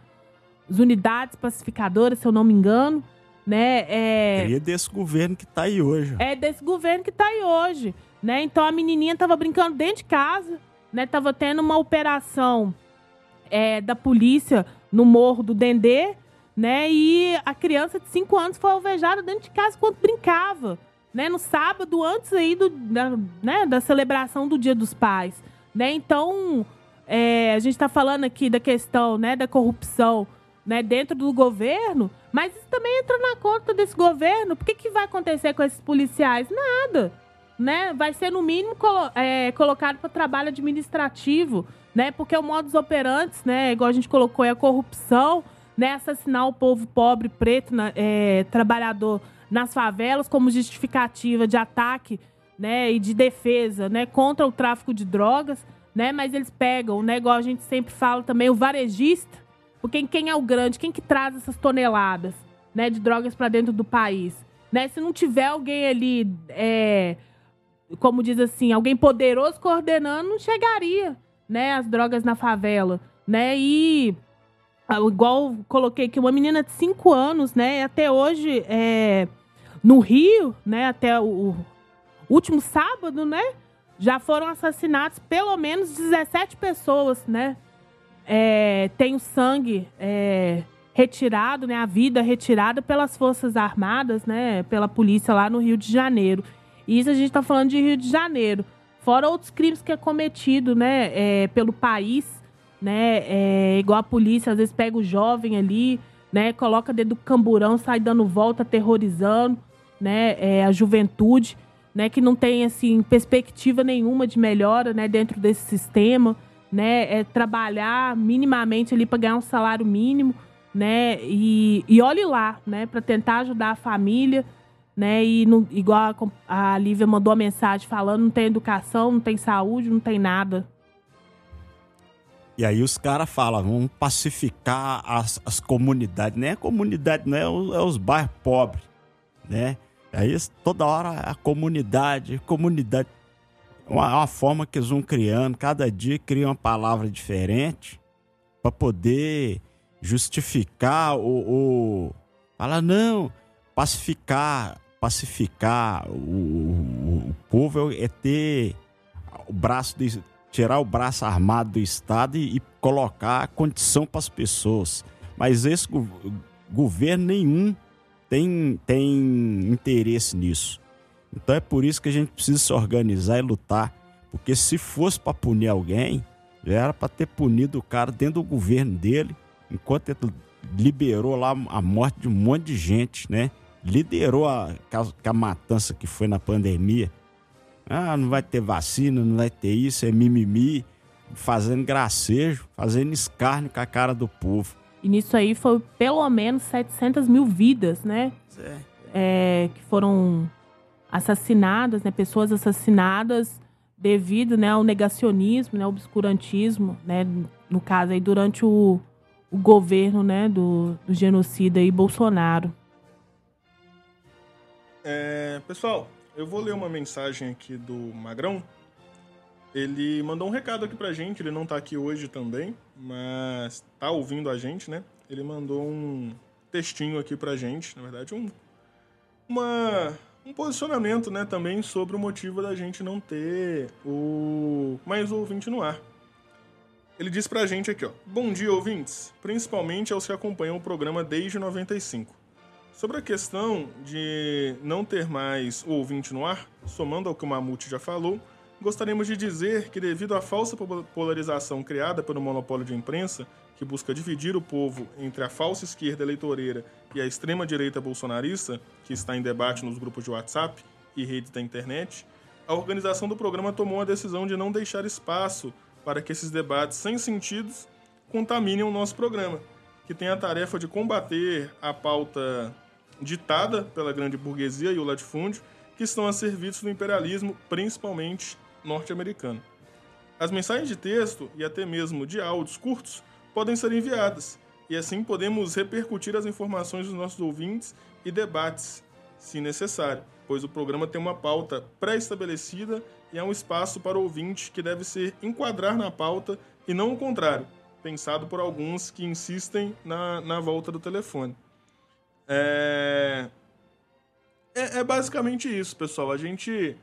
as unidades pacificadoras, se eu não me engano, né? É, é desse governo que está aí hoje. É desse governo que está aí hoje, né? Então a menininha estava brincando dentro de casa, né? Tava tendo uma operação é, da polícia no morro do Dendê, né? E a criança de 5 anos foi alvejada dentro de casa enquanto brincava, né? No sábado antes aí do, da, né? da celebração do Dia dos Pais, né? Então é, a gente está falando aqui da questão, né? Da corrupção né, dentro do governo, mas isso também entra na conta desse governo. Por que, que vai acontecer com esses policiais? Nada. Né? Vai ser, no mínimo, colo é, colocado para trabalho administrativo, né? Porque o modus operandi, né, igual a gente colocou, é a corrupção, né? Assassinar o povo pobre, preto, na, é, trabalhador nas favelas como justificativa de ataque né, e de defesa né, contra o tráfico de drogas, né? Mas eles pegam, né, igual a gente sempre fala também, o varejista, porque quem é o grande, quem que traz essas toneladas né, de drogas para dentro do país? Né? Se não tiver alguém ali, é, como diz assim, alguém poderoso coordenando, não chegaria né, as drogas na favela. Né? E igual coloquei aqui, uma menina de 5 anos, né? Até hoje, é, no Rio, né? Até o último sábado, né? Já foram assassinados pelo menos 17 pessoas, né? É, tem o sangue é, retirado, né? A vida retirada pelas Forças Armadas, né? Pela polícia lá no Rio de Janeiro. E isso a gente está falando de Rio de Janeiro. Fora outros crimes que é cometido, né? É, pelo país, né? É, igual a polícia, às vezes pega o jovem ali, né? Coloca dentro do camburão, sai dando volta, aterrorizando, né? É, a juventude né, que não tem assim perspectiva nenhuma de melhora, né, dentro desse sistema, né, é trabalhar minimamente ali para ganhar um salário mínimo, né, e, e olhe lá, né, para tentar ajudar a família, né, e no, igual a, a Lívia mandou a mensagem falando, não tem educação, não tem saúde, não tem nada. E aí os caras falam, vamos pacificar as, as comunidades. Nem a comunidade, não é, os, é os bairros pobres, né? Aí toda hora a comunidade, comunidade. Uma, uma forma que eles vão criando, cada dia cria uma palavra diferente para poder justificar o, falar não, pacificar, pacificar o, o, o povo é ter o braço de, tirar o braço armado do Estado e, e colocar condição para as pessoas. Mas esse governo nenhum tem, tem interesse nisso. Então é por isso que a gente precisa se organizar e lutar. Porque se fosse para punir alguém, já era para ter punido o cara dentro do governo dele, enquanto ele liberou lá a morte de um monte de gente, né? Liderou a, a, a matança que foi na pandemia. Ah, não vai ter vacina, não vai ter isso, é mimimi, fazendo gracejo, fazendo escárnio com a cara do povo. E nisso aí foi pelo menos 700 mil vidas, né? É. É, que foram assassinadas, né? Pessoas assassinadas devido né, ao negacionismo, né, ao obscurantismo, né? No caso aí, durante o, o governo né, do, do genocida aí, Bolsonaro. É, pessoal, eu vou ler uma mensagem aqui do Magrão. Ele mandou um recado aqui pra gente, ele não tá aqui hoje também, mas tá ouvindo a gente, né? Ele mandou um textinho aqui pra gente, na verdade, um, uma, um posicionamento, né, também sobre o motivo da gente não ter o mais ouvinte no ar. Ele disse pra gente aqui, ó: "Bom dia, ouvintes, principalmente aos que acompanham o programa desde 95. Sobre a questão de não ter mais o ouvinte no ar, somando ao que o Mamute já falou, gostaríamos de dizer que, devido à falsa polarização criada pelo monopólio de imprensa, que busca dividir o povo entre a falsa esquerda eleitoreira e a extrema-direita bolsonarista, que está em debate nos grupos de WhatsApp e redes da internet, a organização do programa tomou a decisão de não deixar espaço para que esses debates sem sentidos contaminem o nosso programa, que tem a tarefa de combater a pauta ditada pela grande burguesia e o latifúndio, que estão a serviço do imperialismo, principalmente norte-americano. As mensagens de texto e até mesmo de áudios curtos podem ser enviadas, e assim podemos repercutir as informações dos nossos ouvintes e debates, se necessário, pois o programa tem uma pauta pré-estabelecida e é um espaço para o ouvinte que deve ser enquadrar na pauta e não o contrário, pensado por alguns que insistem na, na volta do telefone. É... é, é basicamente isso, pessoal. A gente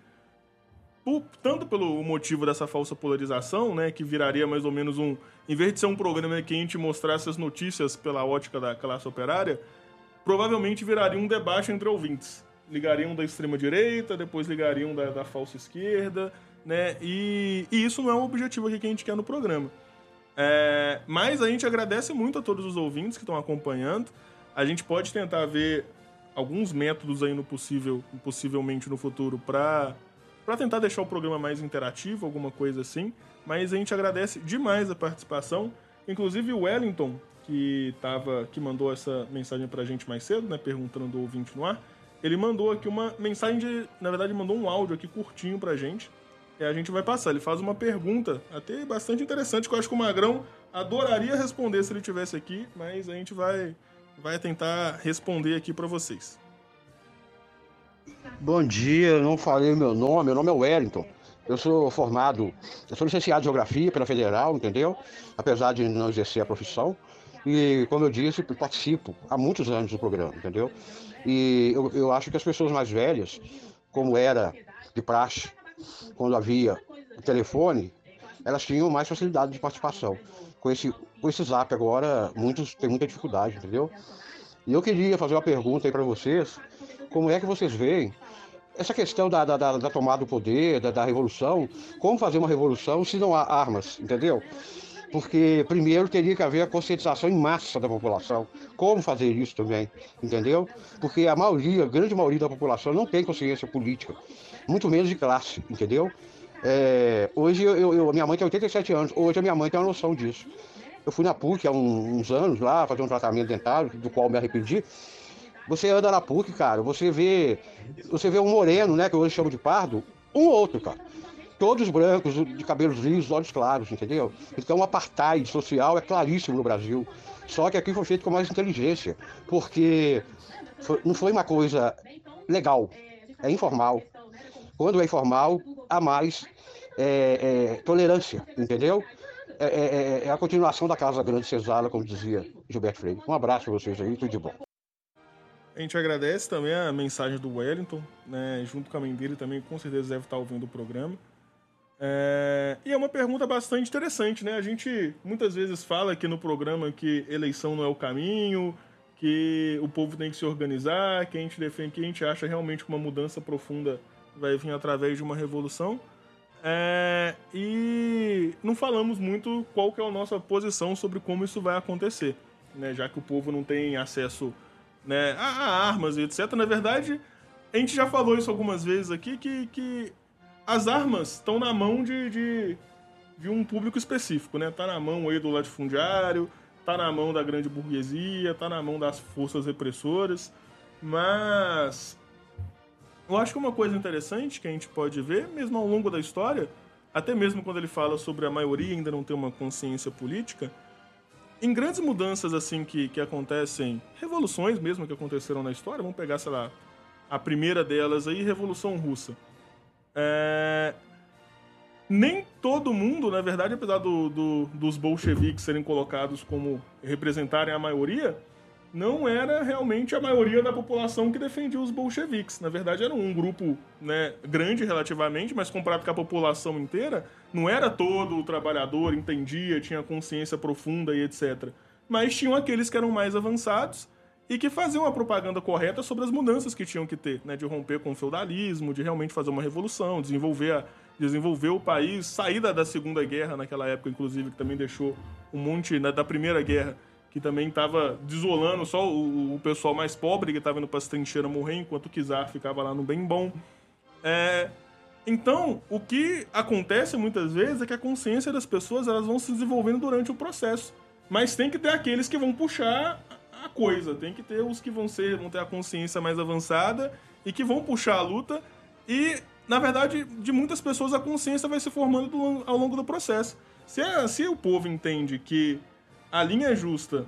tanto pelo motivo dessa falsa polarização, né, que viraria mais ou menos um, em vez de ser um programa que a gente mostrasse as notícias pela ótica da classe operária, provavelmente viraria um debate entre ouvintes. Ligariam da extrema direita, depois ligariam da, da falsa esquerda, né, e, e isso não é um objetivo que a gente quer no programa. É, mas a gente agradece muito a todos os ouvintes que estão acompanhando. A gente pode tentar ver alguns métodos aí no possível, possivelmente no futuro para para tentar deixar o programa mais interativo, alguma coisa assim. Mas a gente agradece demais a participação. Inclusive o Wellington, que tava, que mandou essa mensagem pra gente mais cedo, né, perguntando do ouvinte no ar, ele mandou aqui uma mensagem de, na verdade, mandou um áudio aqui curtinho pra gente. E a gente vai passar. Ele faz uma pergunta, até bastante interessante, que eu acho que o Magrão adoraria responder se ele tivesse aqui, mas a gente vai vai tentar responder aqui para vocês. Bom dia, não falei meu nome, meu nome é Wellington. Eu sou formado, eu sou licenciado em Geografia pela Federal, entendeu? Apesar de não exercer a profissão. E, como eu disse, participo há muitos anos do programa, entendeu? E eu, eu acho que as pessoas mais velhas, como era de praxe, quando havia telefone, elas tinham mais facilidade de participação. Com esse, com esse zap agora, muitos têm muita dificuldade, entendeu? E eu queria fazer uma pergunta aí para vocês, como é que vocês veem essa questão da, da, da, tomada do poder, da, da revolução, como fazer uma revolução se não há armas, entendeu? Porque primeiro teria que haver a conscientização em massa da população. Como fazer isso também, entendeu? Porque a maioria, a grande maioria da população não tem consciência política, muito menos de classe, entendeu? É, hoje eu, eu, minha mãe tem 87 anos, hoje a minha mãe tem uma noção disso. Eu fui na PUC há uns anos lá fazer um tratamento dentário, do qual me arrependi. Você anda na PUC, cara, você vê. Você vê um moreno, né? Que hoje chamo de pardo, um ou outro, cara. Todos brancos, de cabelos lisos, olhos claros, entendeu? Então o apartheid social é claríssimo no Brasil. Só que aqui foi feito com mais inteligência, porque foi, não foi uma coisa legal, é informal. Quando é informal, há mais é, é, tolerância, entendeu? É, é, é, é, a continuação da Casa Grande Cesala, como dizia Gilberto Freire. Um abraço para vocês aí, tudo de bom. A gente agradece também a mensagem do Wellington, né? Junto com a mãe dele também, com certeza deve estar ouvindo o programa. É... E é uma pergunta bastante interessante, né? A gente muitas vezes fala aqui no programa que eleição não é o caminho, que o povo tem que se organizar, que a gente defende, que a gente acha realmente uma mudança profunda vai vir através de uma revolução. É... E não falamos muito qual que é a nossa posição sobre como isso vai acontecer, né? Já que o povo não tem acesso né, a, armas e etc. Na verdade, a gente já falou isso algumas vezes aqui, que, que as armas estão na mão de, de, de, um público específico, né? Tá na mão aí do latifundiário, tá na mão da grande burguesia, tá na mão das forças repressoras, mas eu acho que uma coisa interessante que a gente pode ver, mesmo ao longo da história, até mesmo quando ele fala sobre a maioria ainda não ter uma consciência política, em grandes mudanças assim que, que acontecem, revoluções mesmo que aconteceram na história, vamos pegar, sei lá, a primeira delas aí, Revolução Russa. É... Nem todo mundo, na verdade, apesar do, do, dos bolcheviques serem colocados como representarem a maioria, não era realmente a maioria da população que defendia os bolcheviques. Na verdade, era um grupo né, grande relativamente, mas comparado com a população inteira, não era todo o trabalhador, entendia, tinha consciência profunda e etc. Mas tinham aqueles que eram mais avançados e que faziam a propaganda correta sobre as mudanças que tinham que ter, né, de romper com o feudalismo, de realmente fazer uma revolução, desenvolver, a, desenvolver o país, sair da, da Segunda Guerra naquela época, inclusive, que também deixou um monte né, da Primeira Guerra que também estava desolando só o, o, pessoal mais pobre que estava indo para as trincheiras morrer, enquanto o Kizar ficava lá no bem bom. É, então, o que acontece muitas vezes é que a consciência das pessoas elas vão se desenvolvendo durante o processo. Mas tem que ter aqueles que vão puxar a coisa, tem que ter os que vão ser, vão ter a consciência mais avançada e que vão puxar a luta. E, na verdade, de muitas pessoas a consciência vai se formando do, ao longo do processo. Se, a, se o povo entende que a linha é justa,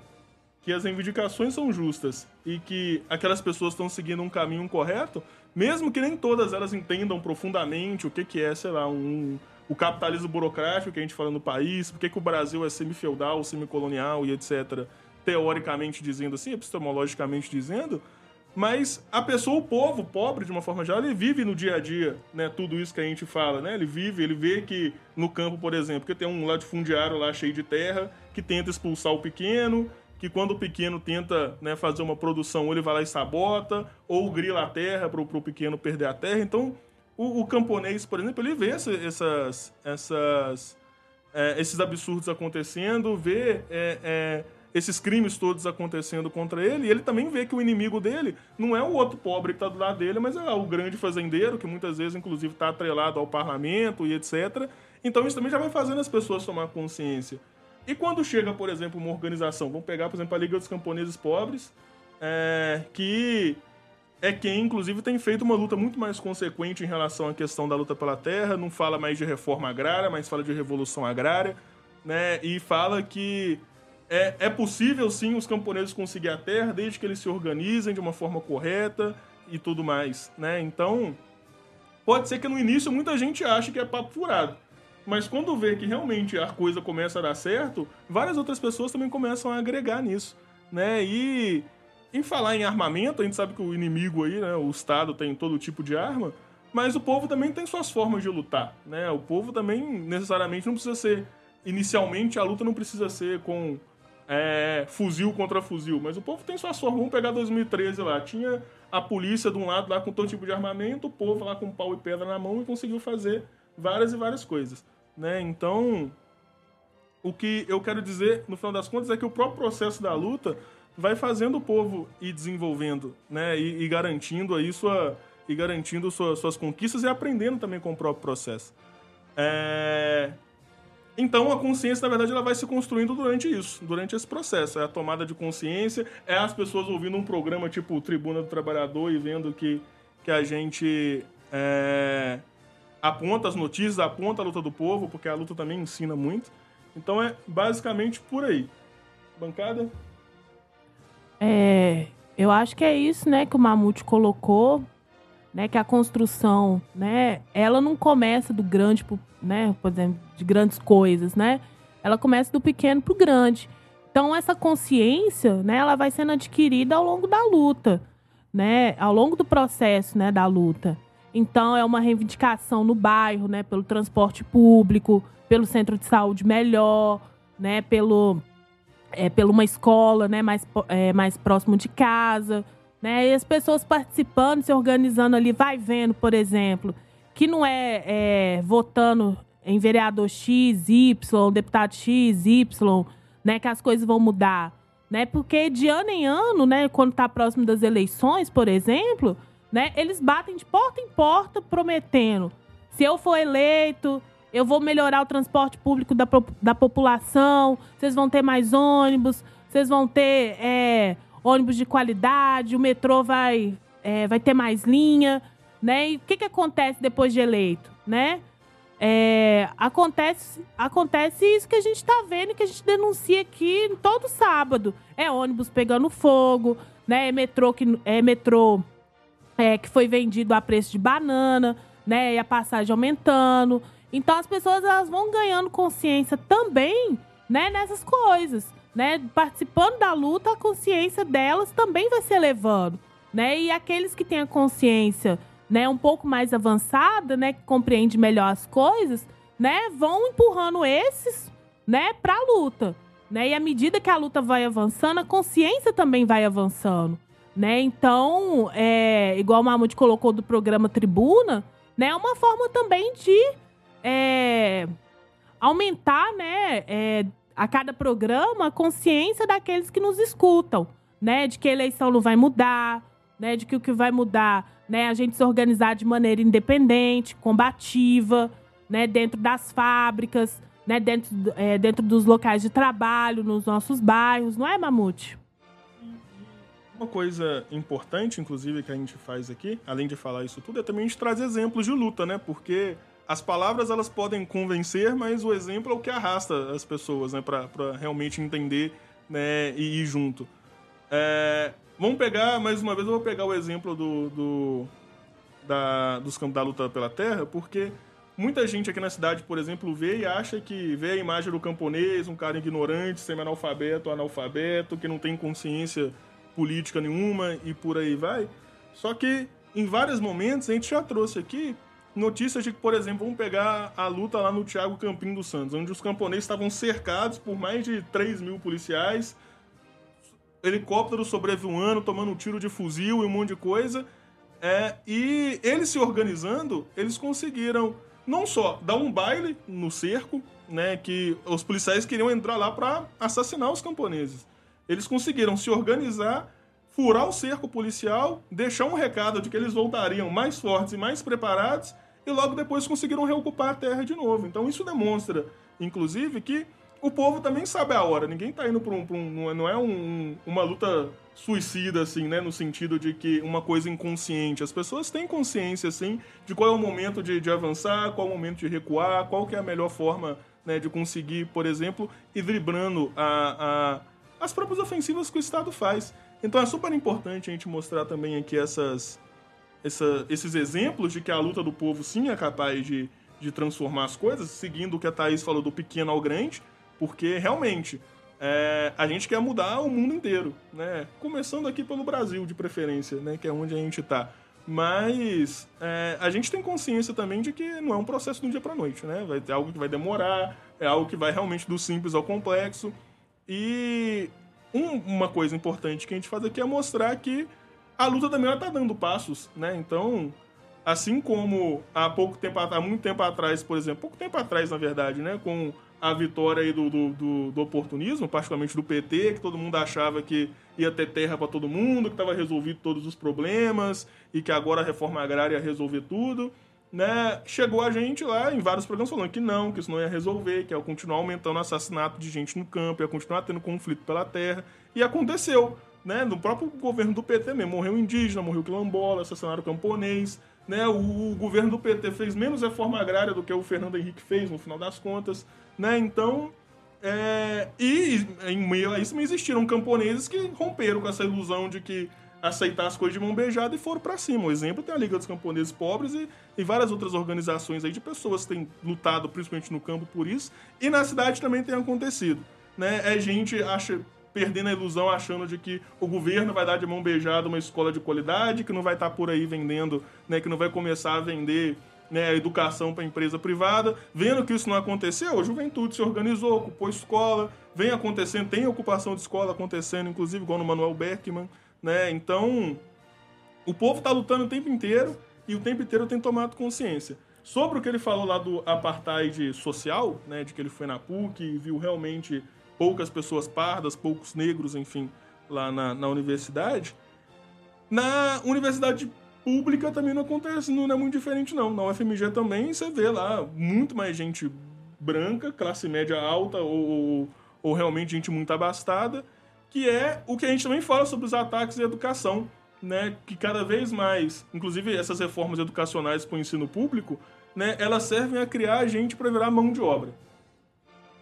que as reivindicações são justas e que aquelas pessoas estão seguindo um caminho correto, mesmo que nem todas elas entendam profundamente o que, que é, sei lá, um, o capitalismo burocrático que a gente fala no país, por que o Brasil é semi-feudal, semi-colonial e etc., teoricamente dizendo assim, epistemologicamente dizendo, mas a pessoa, o povo pobre, de uma forma geral, ele vive no dia a dia, né? Tudo isso que a gente fala, né? Ele vive, ele vê que no campo, por exemplo, que tem um latifundiário lá cheio de terra, que tenta expulsar o pequeno, que quando o pequeno tenta né, fazer uma produção, ele vai lá e sabota, ou grila a terra para o pequeno perder a terra. Então, o, o, camponês, por exemplo, ele vê essa, essas, essas é, esses absurdos acontecendo, vê é, é, esses crimes todos acontecendo contra ele, e ele também vê que o inimigo dele não é o outro pobre que está do lado dele, mas é o grande fazendeiro, que muitas vezes, inclusive, está atrelado ao parlamento e etc. Então isso também já vai fazendo as pessoas tomar consciência. E quando chega, por exemplo, uma organização, vamos pegar, por exemplo, a Liga dos Camponeses Pobres, é, que é quem, inclusive, tem feito uma luta muito mais consequente em relação à questão da luta pela terra, não fala mais de reforma agrária, mas fala de revolução agrária, né? E fala que é, é possível sim os camponeses conseguir a terra desde que eles se organizem de uma forma correta e tudo mais, né? Então, pode ser que no início muita gente ache que é papo furado. Mas quando vê que realmente a coisa começa a dar certo, várias outras pessoas também começam a agregar nisso, né? E em falar em armamento, a gente sabe que o inimigo aí, né, o Estado tem todo tipo de arma, mas o povo também tem suas formas de lutar, né? O povo também necessariamente não precisa ser inicialmente a luta não precisa ser com é, fuzil contra fuzil, mas o povo tem suas formas. Vamos pegar 2013 lá, tinha a polícia de um lado lá com todo tipo de armamento, o povo lá com pau e pedra na mão e conseguiu fazer várias e várias coisas né? Então, o que eu quero dizer, no final das contas, é que o próprio processo da luta vai fazendo o povo ir desenvolvendo, né? E, e garantindo aí sua e garantindo sua, suas conquistas e aprendendo também com o próprio processo. É... Então a consciência, na verdade, ela vai se construindo durante isso, durante esse processo. É a tomada de consciência, é as pessoas ouvindo um programa tipo Tribuna do Trabalhador e vendo que, que a gente é, aponta as notícias, aponta a luta do povo, porque a luta também ensina muito. Então é basicamente por aí. Bancada? É, eu acho que é isso, né, que o Mamute colocou, né, que a construção, né, ela não começa do grande, né, por exemplo, de grandes coisas, né? Ela começa do pequeno pro grande. Então essa consciência, né, ela vai sendo adquirida ao longo da luta, né, ao longo do processo, né, da luta. Então é uma reivindicação no bairro, né, pelo transporte público, pelo centro de saúde melhor, né, pelo é, pela uma escola, né, mais, é, mais próximo de casa, né, e as pessoas participando, se organizando ali, vai vendo, por exemplo, que não é, é votando em vereador X, Y, deputado X, Y, né, que as coisas vão mudar, né, porque de ano em ano, né, quando está próximo das eleições, por exemplo, né? Eles batem de porta em porta prometendo: se eu for eleito, eu vou melhorar o transporte público da, da população, vocês vão ter mais ônibus, vocês vão ter é, ônibus de qualidade, o metrô vai, é, vai ter mais linha, né? E o que, que acontece depois de eleito, né? É, acontece, acontece isso que a gente está vendo, que a gente denuncia aqui todo sábado. É ônibus pegando fogo, né? É metrô que é metrô é, que foi vendido a preço de banana, né? E a passagem aumentando. Então as pessoas elas vão ganhando consciência também, né, nessas coisas, né? Participando da luta, a consciência delas também vai se elevando, né? E aqueles que têm a consciência, né, um pouco mais avançada, né, que compreende melhor as coisas, né, vão empurrando esses, né, para a luta, né? E à medida que a luta vai avançando, a consciência também vai avançando, né? Então, é, igual o Mamute colocou do programa Tribuna, né? É uma forma também de é, aumentar, né? É, a cada programa a consciência daqueles que nos escutam, né? De que a eleição não vai mudar, né? De que o que vai mudar, né? A gente se organizar de maneira independente, combativa, né? Dentro das fábricas, né? Dentro, é, dentro dos locais de trabalho, nos nossos bairros, não é, Mamute? Uma coisa importante, inclusive, que a gente faz aqui, além de falar isso tudo, é também a gente trazer exemplos de luta, né? Porque as palavras elas podem convencer, mas o exemplo é o que arrasta as pessoas, né? Pra, pra realmente entender né? e ir junto. É, vamos pegar, mais uma vez, eu vou pegar o exemplo do, do da, dos campos da luta pela terra, porque muita gente aqui na cidade, por exemplo, vê e acha que vê a imagem do camponês, um cara ignorante, semi-analfabeto, analfabeto, que não tem consciência política nenhuma e por aí vai. Só que em vários momentos a gente já trouxe aqui notícias de que, por exemplo, vamos pegar a luta lá no Thiago Campinho dos Santos, onde os camponeses estavam cercados por mais de 3 mil policiais, helicópteros sobrevoando, tomando um tiro de fuzil e um monte de coisa. É, e eles se organizando, eles conseguiram não só dar um baile no cerco, né, que os policiais queriam entrar lá para assassinar os camponeses. Eles conseguiram se organizar, furar o cerco policial, deixar um recado de que eles voltariam mais fortes e mais preparados e logo depois conseguiram reocupar a terra de novo. Então isso demonstra, inclusive, que o povo também sabe a hora. Ninguém está indo para um, um, Não é um, uma luta suicida, assim, né? No sentido de que uma coisa inconsciente. As pessoas têm consciência, assim, de qual é o momento de, de avançar, qual é o momento de recuar, qual que é a melhor forma né, de conseguir, por exemplo, ir driblando a, a, as próprias ofensivas que o Estado faz. Então é super importante a gente mostrar também aqui essas, essa, esses exemplos de que a luta do povo sim é capaz de, de transformar as coisas, seguindo o que a Thaís falou do pequeno ao grande, porque realmente é, a gente quer mudar o mundo inteiro, né? Começando aqui pelo Brasil, de preferência, né? Que é onde a gente está. Mas é, a gente tem consciência também de que não é um processo um dia para noite, né? Vai ter algo que vai demorar, é algo que vai realmente do simples ao complexo. E um, uma coisa importante que a gente faz aqui é mostrar que a luta também está dando passos, né? Então, assim como há pouco tempo, há muito tempo atrás, por exemplo, pouco tempo atrás, na verdade, né? Com a vitória aí do, do, do, do, oportunismo, particularmente do PT, que todo mundo achava que ia ter terra para todo mundo, que estava resolvido todos os problemas e que agora a reforma agrária ia resolver tudo. Né? Chegou a gente lá em vários programas falando que não, que isso não ia resolver, que ia continuar aumentando o assassinato de gente no campo, ia continuar tendo conflito pela terra. E aconteceu. Né? No próprio governo do PT mesmo. Morreu indígena, morreu quilombola, assassinaram camponês. Né? O, o governo do PT fez menos reforma agrária do que o Fernando Henrique fez, no final das contas. Né? Então, é, e em meio a isso existiram camponeses que romperam com essa ilusão de que aceitar as coisas de mão beijada e foram para cima. O exemplo tem a Liga dos Camponeses Pobres e, e, várias outras organizações aí de pessoas que têm lutado, principalmente no campo, por isso. E na cidade também tem acontecido. Né? É gente acha, perdendo a ilusão, achando de que o governo vai dar de mão beijada uma escola de qualidade, que não vai estar tá por aí vendendo, né, que não vai começar a vender né, educação para empresa privada. Vendo que isso não aconteceu, a juventude se organizou, ocupou escola, vem acontecendo, tem ocupação de escola acontecendo, inclusive igual no Manuel Beckman. Né? Então, o povo está lutando o tempo inteiro e o tempo inteiro tem tomado consciência. Sobre o que ele falou lá do apartheid social, né, de que ele foi na PUC e viu realmente poucas pessoas pardas, poucos negros, enfim, lá na, na universidade. Na universidade pública também não acontece, não é muito diferente não. Na UFMG também você vê lá muito mais gente branca, classe média alta ou, ou realmente gente muito abastada, que é o que a gente também fala sobre os ataques à educação, né? Que cada vez mais, inclusive essas reformas educacionais para o ensino público, né, elas servem a criar gente para virar mão de obra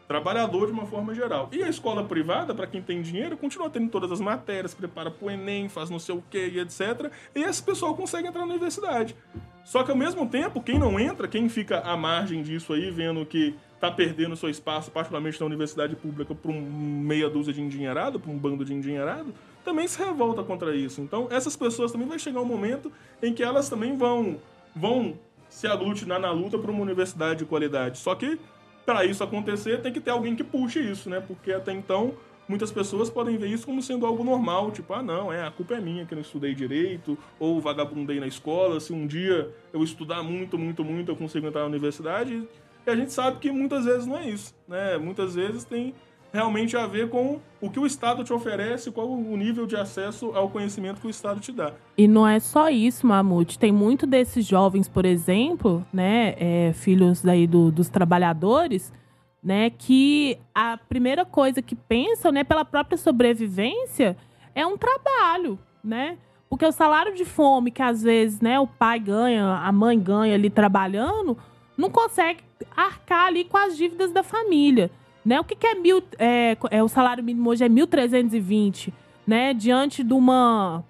trabalhador de uma forma geral. E a escola privada, para quem tem dinheiro, continua tendo todas as matérias, prepara para o Enem, faz não sei o que e etc. E esse pessoal consegue entrar na universidade. Só que ao mesmo tempo, quem não entra, quem fica à margem disso aí, vendo que está perdendo seu espaço, particularmente na universidade pública, para um meia dúzia de endinheirado, para um bando de endinheirado, também se revolta contra isso. Então, essas pessoas também vai chegar um momento em que elas também vão, vão se aglutinar na luta para uma universidade de qualidade. Só que para isso acontecer, tem que ter alguém que puxe isso, né? Porque até então, muitas pessoas podem ver isso como sendo algo normal, tipo, ah, não, é, a culpa é minha que não estudei direito, ou vagabundei na escola, se um dia eu estudar muito, muito, muito, eu consigo entrar na universidade. E a gente sabe que muitas vezes não é isso, né? Muitas vezes tem realmente a ver com o que o Estado te oferece, qual o nível de acesso ao conhecimento que o Estado te dá. E não é só isso, Mamute. Tem muito desses jovens, por exemplo, né, é, filhos daí do, dos trabalhadores, né, que a primeira coisa que pensam, né, pela própria sobrevivência, é um trabalho, né? Porque o salário de fome que às vezes, né, o pai ganha, a mãe ganha ali trabalhando, não consegue arcar ali com as dívidas da família. Né? O que, que é mil. É, é, o salário mínimo hoje é 1.320, né? Diante de uma.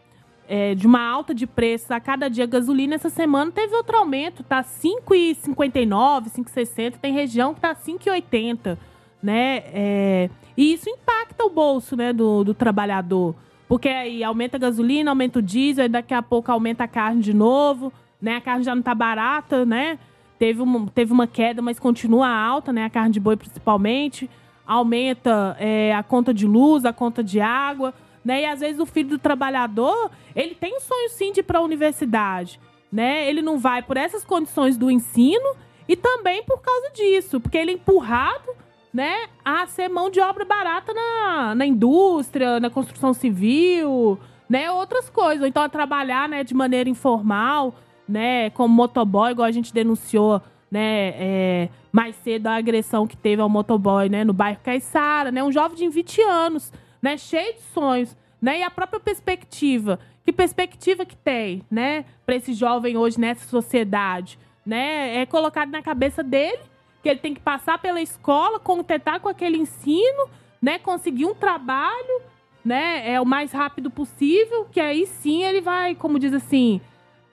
É, de uma alta de preços a cada dia gasolina, essa semana teve outro aumento, tá 5,59, 5,60, tem região que tá 5,80, né? É, e isso impacta o bolso, né, do, do trabalhador. Porque aí aumenta a gasolina, aumenta o diesel, e daqui a pouco aumenta a carne de novo, né? A carne já não tá barata, né? Teve uma, teve uma queda, mas continua alta, né? A carne de boi principalmente. Aumenta é, a conta de luz, a conta de água, né? E às vezes o filho do trabalhador, ele tem um sonho sim de ir para a universidade, né? Ele não vai por essas condições do ensino E também por causa disso, porque ele é empurrado né, a ser mão de obra barata na, na indústria, na construção civil, né, outras coisas. Então, a trabalhar, né, de maneira informal, né, como motoboy, igual a gente denunciou, né, é, mais cedo a agressão que teve ao motoboy, né, no bairro Caiçara, né, um jovem de 20 anos, né, cheio de sonhos, né, e a própria perspectiva, que perspectiva que tem, né, para esse jovem hoje nessa sociedade, né, é colocado na cabeça dele que ele tem que passar pela escola, contentar com aquele ensino, né? Conseguir um trabalho, né? É o mais rápido possível, que aí sim ele vai, como diz assim,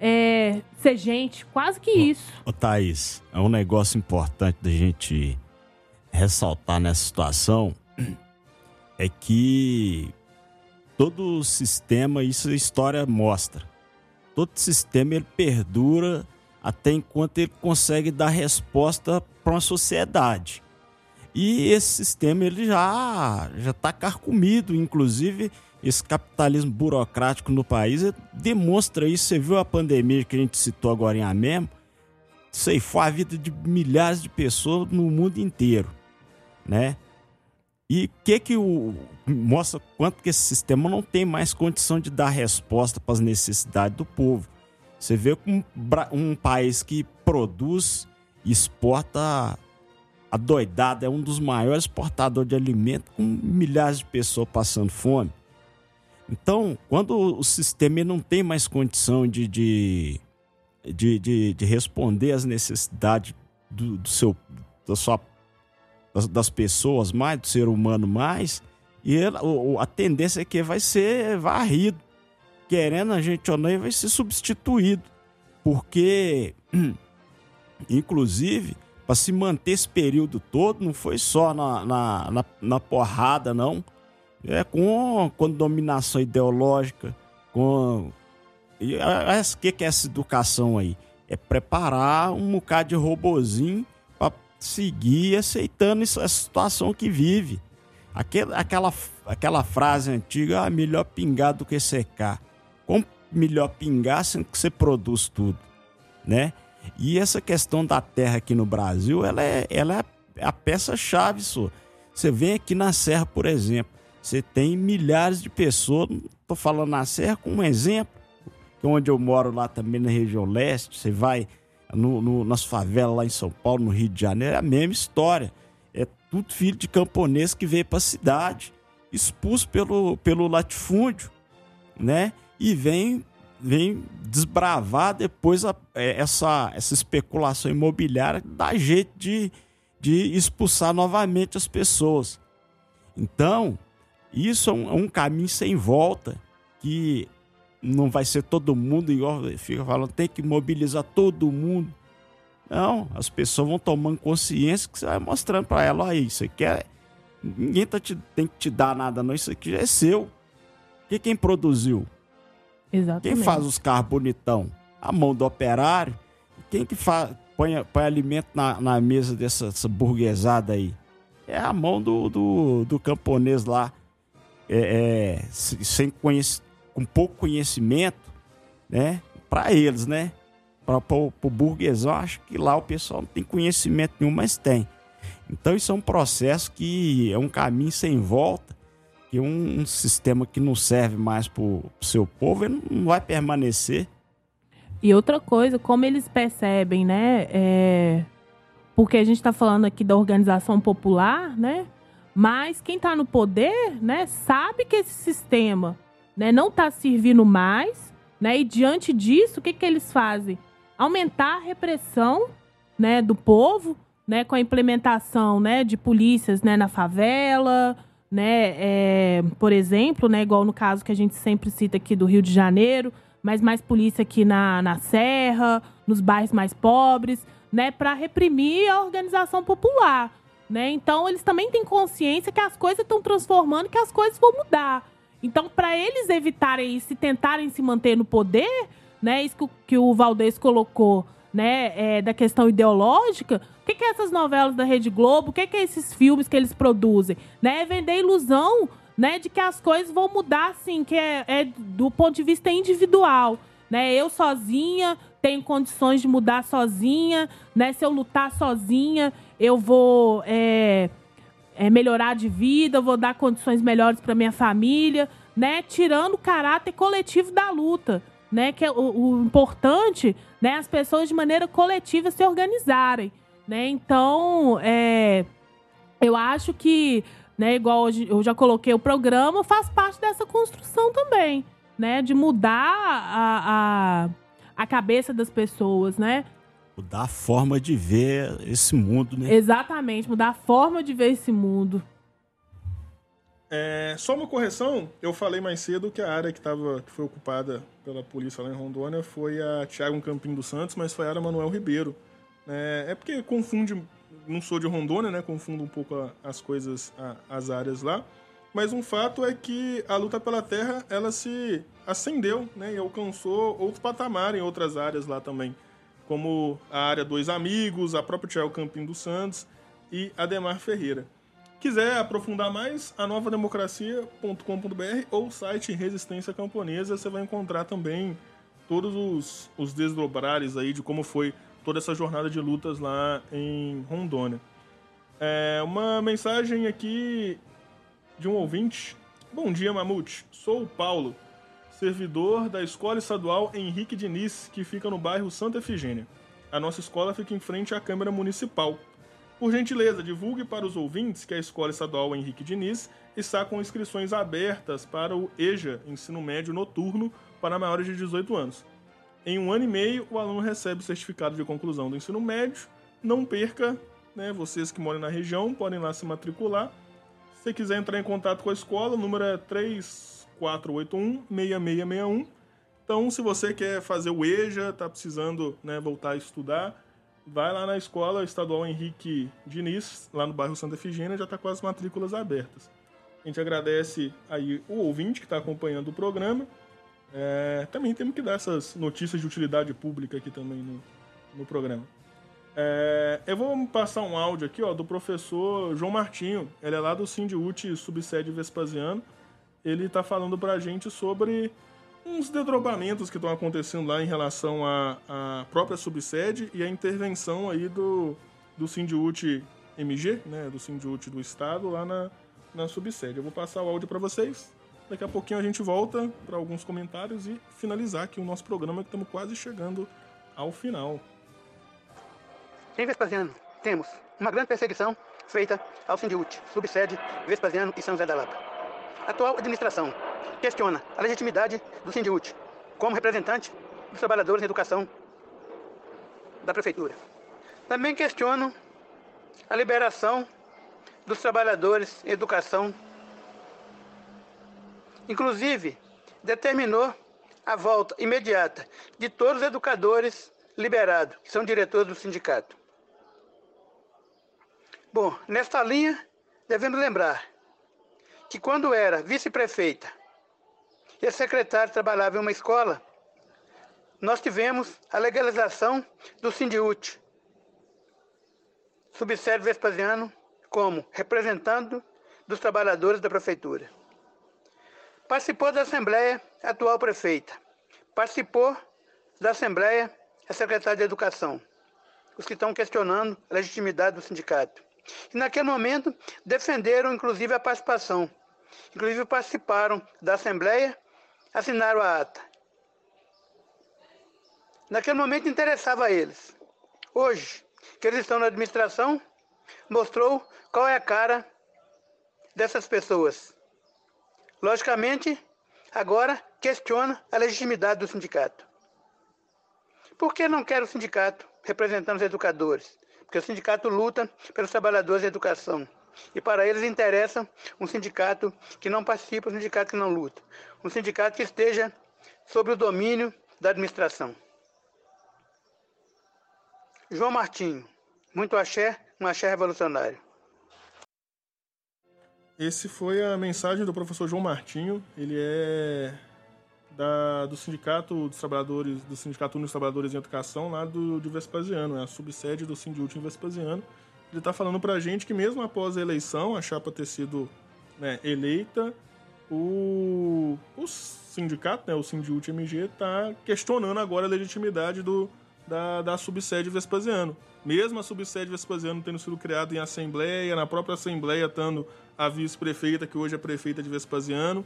é, ser gente, quase que isso. Ô, ô Thaís, é um negócio importante da gente ressaltar nessa situação é que todo o sistema, isso a história mostra, todo sistema ele perdura até enquanto ele consegue dar resposta para uma sociedade. E esse sistema ele já já está carcomido, inclusive esse capitalismo burocrático no país demonstra isso. Você viu a pandemia que a gente citou agora em Amém? Ceifou a vida de milhares de pessoas no mundo inteiro, né? E que que o mostra quanto que esse sistema não tem mais condição de dar resposta para as necessidades do povo. Você vê um, um país que produz e exporta a doidada, é um dos maiores exportadores de alimento, com milhares de pessoas passando fome. Então, quando o sistema não tem mais condição de, de, de, de, de responder às necessidades do, do seu, da sua, das, das, pessoas mais, do ser humano mais, e ele, a tendência é que vai ser varrido querendo a gente ou não, vai ser substituído. Porque, inclusive, para se manter esse período todo, não foi só na, na, na, na porrada, não. É com, com dominação ideológica, com. E o que, que é essa educação aí? É preparar um bocado de robozinho para seguir aceitando essa situação que vive. Aquela, aquela, aquela frase antiga, ah, melhor pingar do que secar como melhor pingar sendo que você produz tudo, né? E essa questão da terra aqui no Brasil, ela é, ela é a peça-chave, só. Você vem aqui na Serra, por exemplo, você tem milhares de pessoas, tô falando na Serra como um exemplo, que é onde eu moro lá também na região leste, você vai no, no, nas favelas lá em São Paulo, no Rio de Janeiro, é a mesma história. É tudo filho de camponês que veio para a cidade, expulso pelo, pelo latifúndio, né? e vem vem desbravar depois a, é, essa, essa especulação imobiliária, dá jeito de, de expulsar novamente as pessoas. Então, isso é um, é um, caminho sem volta, que não vai ser todo mundo, igual fica falando, tem que mobilizar todo mundo. Não, as pessoas vão tomando consciência que você vai mostrando para ela, aí, isso aqui é. Ninguém tá te, tem que te dar nada, não, isso aqui já é seu. Que quem produziu? Exatamente. Quem faz os carros bonitão? A mão do operário. Quem que faz, põe, põe alimento na, na mesa dessa, dessa burguesada aí? É a mão do, do, do camponês lá, é, é, sem conhec, com pouco conhecimento, né? Para eles, né? Para o burguesão, acho que lá o pessoal não tem conhecimento nenhum, mas tem. Então isso é um processo que é um caminho sem volta que um, um sistema que não serve mais para o seu povo ele não vai permanecer. E outra coisa, como eles percebem, né? É... Porque a gente está falando aqui da organização popular, né? Mas quem está no poder, né, sabe que esse sistema né, não está servindo mais, né? E diante disso, o que, que eles fazem? Aumentar a repressão né, do povo, né, com a implementação né, de polícias né, na favela, né? É, por exemplo, né, igual no caso que a gente sempre cita aqui do Rio de Janeiro, mas mais polícia aqui na, na Serra, nos bairros mais pobres, né, para reprimir a organização popular. Né? Então, eles também têm consciência que as coisas estão transformando, que as coisas vão mudar. Então, para eles evitarem isso e tentarem se manter no poder, né, isso que, o Valdez colocou, né, é, da questão ideológica, o que, que é essas novelas da Rede Globo? O que, que é esses filmes que eles produzem? Né, é vender ilusão né, de que as coisas vão mudar, assim, que é, é do ponto de vista individual. né? Eu sozinha tenho condições de mudar sozinha, né? Se eu lutar sozinha, eu vou é, é, melhorar de vida, vou dar condições melhores para minha família, né? Tirando o caráter coletivo da luta, né? Que é o, o importante, né? As pessoas de maneira coletiva se organizarem, né? Então, é, eu acho que, né? Igual eu já coloquei o programa, faz parte dessa construção também, né? De mudar a, a a cabeça das pessoas, né? Mudar a forma de ver esse mundo, né? Exatamente, mudar a forma de ver esse mundo. É, só uma correção, eu falei mais cedo que a área que, tava, que foi ocupada pela polícia lá em Rondônia foi a Tiago Campinho dos Santos, mas foi a área Manuel Ribeiro. É, é, porque confunde, não sou de Rondônia, né? Confundo um pouco a, as coisas, a, as áreas lá. Mas um fato é que a luta pela terra, ela se ascendeu, né? E alcançou outro patamar em outras áreas lá também. Como a área Dois Amigos, a própria Tiago Campinho dos Santos e Ademar Ferreira. Quiser aprofundar mais, a novademocracia.com.br ou site Resistência Camponesa, você vai encontrar também todos os, os desdobrares aí de como foi toda essa jornada de lutas lá em Rondônia. É, uma mensagem aqui de um ouvinte. Bom dia, Mamute. Sou o Paulo, servidor da Escola Estadual Henrique Diniz, que fica no bairro Santa Efigênia. A nossa escola fica em frente à Câmara Municipal. Por gentileza, divulgue para os ouvintes que a Escola Estadual Henrique Diniz está com inscrições abertas para o EJA, Ensino Médio Noturno, para maiores de 18 anos. Em um ano e meio, o aluno recebe o certificado de conclusão do ensino médio. Não perca, né, vocês que moram na região podem lá se matricular se quiser entrar em contato com a escola, o número é 3481-6661. Então, se você quer fazer o EJA, está precisando né, voltar a estudar, vai lá na escola estadual Henrique Diniz, lá no bairro Santa Efigênia, já está com as matrículas abertas. A gente agradece aí o ouvinte que está acompanhando o programa. É, também temos que dar essas notícias de utilidade pública aqui também no, no programa. É, eu vou passar um áudio aqui ó, do professor João Martinho. Ele é lá do Sindiúti, subsede Vespasiano. Ele está falando para a gente sobre uns dedrobamentos que estão acontecendo lá em relação à, à própria subsede e a intervenção aí do, do Sindiúti MG, né, do Sindiúti do Estado, lá na, na subsede. Eu vou passar o áudio para vocês. Daqui a pouquinho a gente volta para alguns comentários e finalizar aqui o nosso programa, que estamos quase chegando ao final. Em Vespasiano, temos uma grande perseguição feita ao Sindiúte, subsede Vespasiano e São José da Lapa. Atual administração questiona a legitimidade do Sindiúte como representante dos trabalhadores em educação da prefeitura. Também questionam a liberação dos trabalhadores em educação. Inclusive, determinou a volta imediata de todos os educadores liberados, que são diretores do sindicato. Bom, nesta linha, devemos lembrar que quando era vice-prefeita e secretária trabalhava em uma escola, nós tivemos a legalização do Sindiúte, subsede Vespasiano, como representante dos trabalhadores da prefeitura. Participou da Assembleia a atual prefeita. Participou da Assembleia a secretária de Educação. Os que estão questionando a legitimidade do sindicato. E naquele momento defenderam inclusive a participação. Inclusive participaram da Assembleia, assinaram a ata. Naquele momento interessava a eles. Hoje, que eles estão na administração, mostrou qual é a cara dessas pessoas. Logicamente, agora questiona a legitimidade do sindicato. Por que não quer o sindicato representando os educadores? porque o sindicato luta pelos trabalhadores da educação. E para eles interessa um sindicato que não participa, um sindicato que não luta. Um sindicato que esteja sob o domínio da administração. João Martinho, muito axé, um axé revolucionário. Esse foi a mensagem do professor João Martinho. Ele é da, do Sindicato dos Trabalhadores, do Sindicato dos Trabalhadores em Educação, lá do, de Vespasiano, é a subsede do Sindiúltimo Vespasiano. Ele está falando para a gente que mesmo após a eleição, a chapa ter sido né, eleita, o, o sindicato, né, o Sindiúti MG, está questionando agora a legitimidade do, da, da subsede Vespasiano. Mesmo a subsede Vespasiano tendo sido criada em assembleia, na própria assembleia estando a vice-prefeita, que hoje é prefeita de Vespasiano.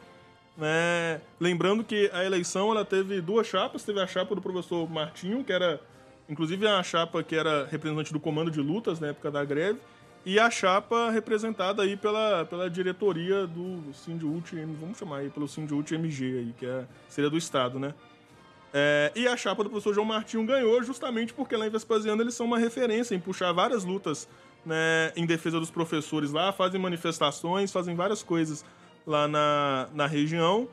Né? Lembrando que a eleição ela teve duas chapas, teve a chapa do professor Martinho, que era inclusive a chapa que era representante do comando de lutas na época da greve, e a chapa representada aí pela, pela diretoria do Sindiúti, vamos chamar aí pelo Sindiúti MG aí, que é, seria do Estado, né? É, e a chapa do professor João Martinho ganhou justamente porque lá em Vespasiano eles são uma referência em puxar várias lutas né, em defesa dos professores lá, fazem manifestações, fazem várias coisas lá na, na região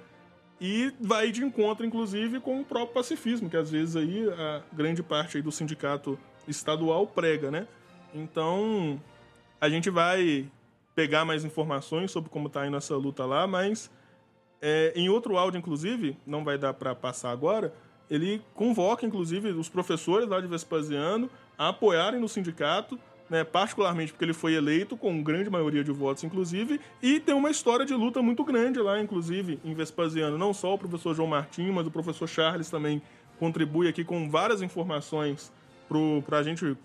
e vai de encontro, inclusive, com o próprio pacifismo, que às vezes aí a grande parte aí do sindicato estadual prega, né? Então, a gente vai pegar mais informações sobre como está indo essa luta lá, mas é, em outro áudio, inclusive, não vai dar para passar agora, ele convoca, inclusive, os professores lá de Vespasiano a apoiarem no sindicato, né, particularmente porque ele foi eleito com grande maioria de votos, inclusive, e tem uma história de luta muito grande lá, inclusive, em Vespasiano. Não só o professor João Martim, mas o professor Charles também contribui aqui com várias informações para a gente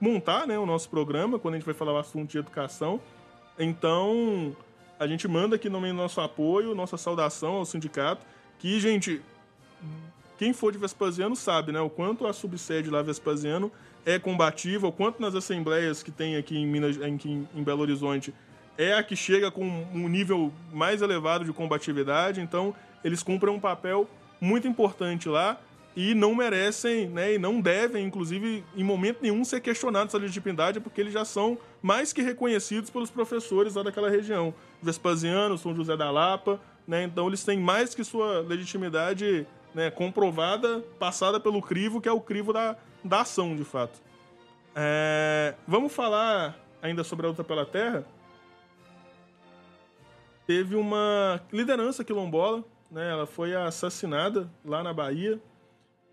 montar né, o nosso programa, quando a gente vai falar o assunto de educação. Então, a gente manda aqui no nosso apoio, nossa saudação ao sindicato, que, gente, quem for de Vespasiano sabe, né, o quanto a subsede lá Vespasiano é combativa, o quanto nas assembleias que tem aqui em Minas, aqui em Belo Horizonte, é a que chega com um nível mais elevado de combatividade, então eles cumprem um papel muito importante lá e não merecem, né, e não devem, inclusive, em momento nenhum ser questionados essa legitimidade, porque eles já são mais que reconhecidos pelos professores lá daquela região. Vespasiano, São José da Lapa, né, então eles têm mais que sua legitimidade né, comprovada, passada pelo crivo, que é o crivo da, da ação, de fato. É, vamos falar ainda sobre a luta pela terra. Teve uma liderança quilombola, né, ela foi assassinada lá na Bahia,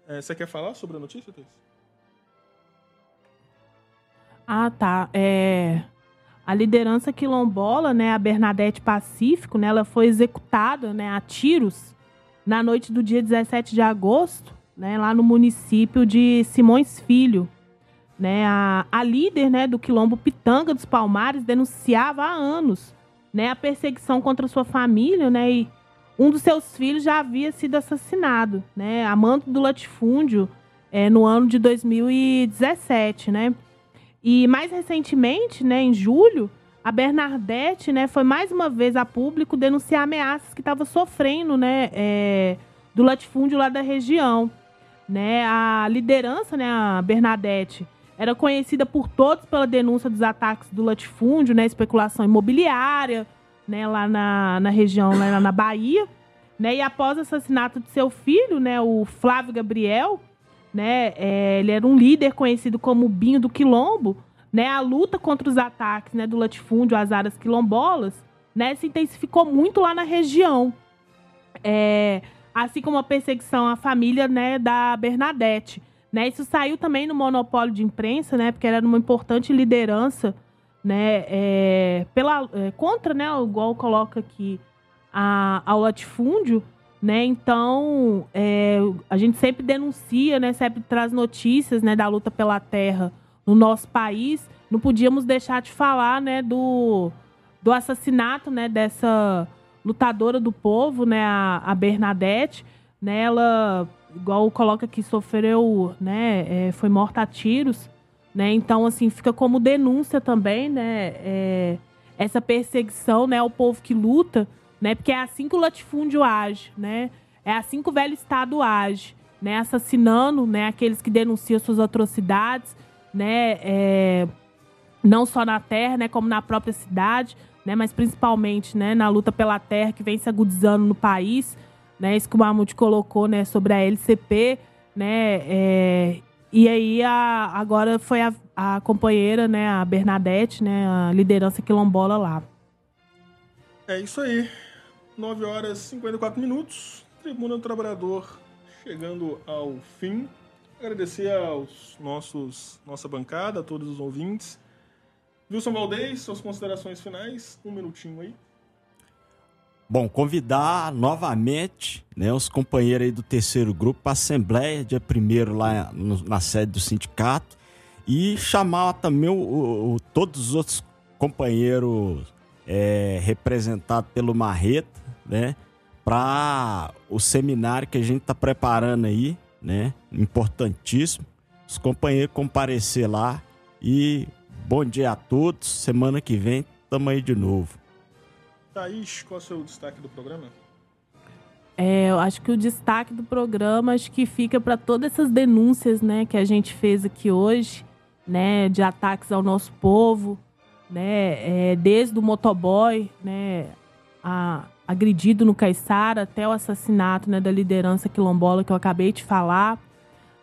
é, você quer falar sobre a notícia, Thais? Ah, tá. É... A liderança quilombola, né, a Bernadette Pacífico, né, ela foi executada né, a tiros na noite do dia 17 de agosto, né, lá no município de Simões Filho. Né, a, a líder né, do quilombo Pitanga dos Palmares denunciava há anos né, a perseguição contra sua família né, e um dos seus filhos já havia sido assassinado, né? Amando do latifúndio é, no ano de 2017, né? E mais recentemente, né, em julho, a Bernadette, né, foi mais uma vez a público denunciar ameaças que estava sofrendo, né, é, do latifúndio lá da região, né? A liderança, né, a Bernadette, era conhecida por todos pela denúncia dos ataques do latifúndio, né, especulação imobiliária, né, lá na, na região, lá na Bahia, né, e após o assassinato de seu filho, né, o Flávio Gabriel, né, é, ele era um líder conhecido como Binho do Quilombo, né, a luta contra os ataques, né, do latifúndio às áreas quilombolas, né, se intensificou muito lá na região, é, assim como a perseguição à família, né, da Bernadette, né, isso saiu também no monopólio de imprensa, né, porque era uma importante liderança né, é, pela, é, contra, né, igual coloca aqui, a, ao latifúndio, né, então é, a gente sempre denuncia, né, sempre traz notícias, né, da luta pela terra no nosso país, não podíamos deixar de falar, né, do, do assassinato, né, dessa lutadora do povo, né, a, a Bernadette, né, ela, igual coloca aqui, sofreu, né, é, foi morta a tiros, né? Então, assim, fica como denúncia também, né? É, essa perseguição né, ao povo que luta, né? Porque é assim que o latifúndio age, né? É assim que o velho Estado age, né? Assassinando né, aqueles que denunciam suas atrocidades, né? É, não só na terra, né? Como na própria cidade, né? Mas principalmente né, na luta pela terra que vem se agudizando no país, né? Isso que o Mamute colocou, né? Sobre a LCP, né? É, e aí a, agora foi a, a companheira, né, a Bernadette, né, a liderança quilombola lá. É isso aí. 9 horas e 54 minutos. Tribuna do Trabalhador chegando ao fim. Agradecer aos nossos nossa bancada, a todos os ouvintes. Wilson Valdez, suas considerações finais, um minutinho aí. Bom, convidar novamente né, os companheiros aí do terceiro grupo para a Assembleia, dia 1 lá no, na sede do sindicato, e chamar também o, o, todos os outros companheiros é, representados pelo Marreta, né, para o seminário que a gente está preparando aí, né, importantíssimo. Os companheiros comparecer lá e bom dia a todos. Semana que vem tamo aí de novo. Thaís, qual é o seu destaque do programa? É, eu acho que o destaque do programa acho que fica para todas essas denúncias, né, que a gente fez aqui hoje, né, de ataques ao nosso povo, né, é, desde o motoboy, né, a, agredido no Caiçara até o assassinato, né, da liderança quilombola que eu acabei de falar,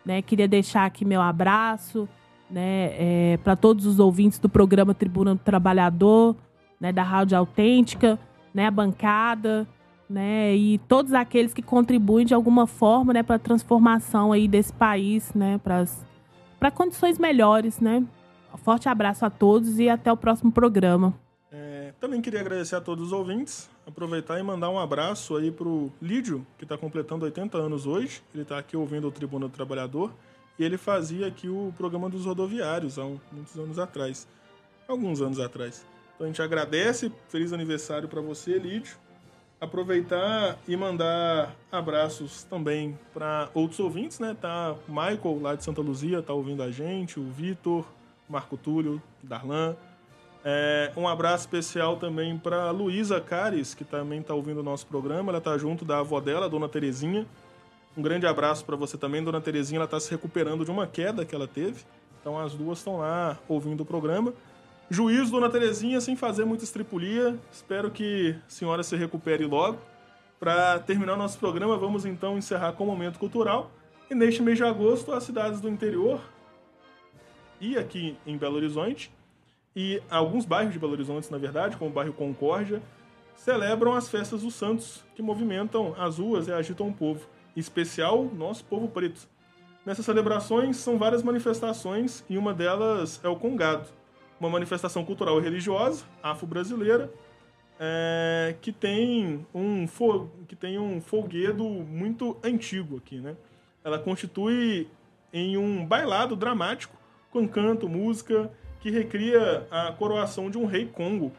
né, queria deixar aqui meu abraço, né, é, para todos os ouvintes do programa Tribuna do Trabalhador, né, da Rádio Autêntica, né, a bancada, né, e todos aqueles que contribuem de alguma forma, né, para a transformação aí desse país, né, para condições melhores, né. Um forte abraço a todos e até o próximo programa. É, também queria agradecer a todos os ouvintes, aproveitar e mandar um abraço aí pro Lídio, que está completando 80 anos hoje. Ele está aqui ouvindo o Tribuna do Trabalhador e ele fazia aqui o programa dos rodoviários há muitos anos atrás, alguns anos atrás. Então a gente agradece, feliz aniversário para você, Lídio. Aproveitar e mandar abraços também para outros ouvintes, né? Tá o Michael lá de Santa Luzia, tá ouvindo a gente, o Vitor, Marco Túlio, Darlan. É, um abraço especial também para Luísa Cares, que também está ouvindo o nosso programa. Ela está junto da avó dela, Dona Terezinha. Um grande abraço para você também, Dona Terezinha. Ela está se recuperando de uma queda que ela teve. Então as duas estão lá ouvindo o programa. Juízo, dona Terezinha, sem fazer muita estripulia. Espero que a senhora se recupere logo. Para terminar o nosso programa, vamos então encerrar com o momento cultural. E neste mês de agosto, as cidades do interior e aqui em Belo Horizonte, e alguns bairros de Belo Horizonte, na verdade, como o bairro Concórdia, celebram as festas dos santos, que movimentam as ruas e agitam o povo, especial nosso povo preto. Nessas celebrações são várias manifestações e uma delas é o Congado uma manifestação cultural e religiosa afro-brasileira é, que tem um que tem um folguedo muito antigo aqui, né? Ela constitui em um bailado dramático com canto, música que recria a coroação de um rei Congo,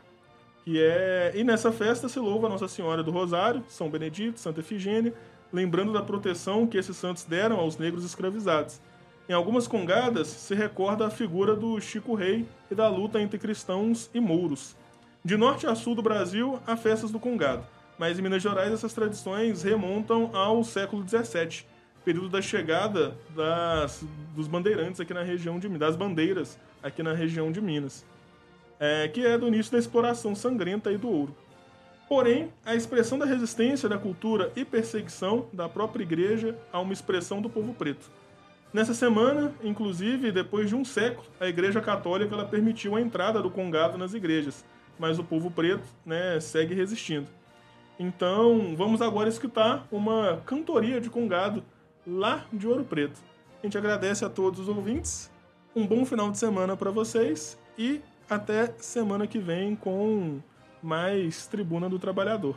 que é e nessa festa se louva Nossa Senhora do Rosário, São Benedito, Santa Efigênia, lembrando da proteção que esses santos deram aos negros escravizados. Em algumas congadas se recorda a figura do Chico Rei e da luta entre cristãos e mouros. De norte a sul do Brasil, há festas do Congado, mas em Minas Gerais essas tradições remontam ao século XVII, período da chegada das, dos bandeirantes aqui na região de das bandeiras aqui na região de Minas, é, que é do início da exploração sangrenta e do ouro. Porém, a expressão da resistência da cultura e perseguição da própria igreja a uma expressão do povo preto Nessa semana, inclusive, depois de um século, a Igreja Católica ela permitiu a entrada do congado nas igrejas, mas o povo preto né, segue resistindo. Então, vamos agora escutar uma cantoria de congado lá de Ouro Preto. A gente agradece a todos os ouvintes, um bom final de semana para vocês e até semana que vem com mais Tribuna do Trabalhador.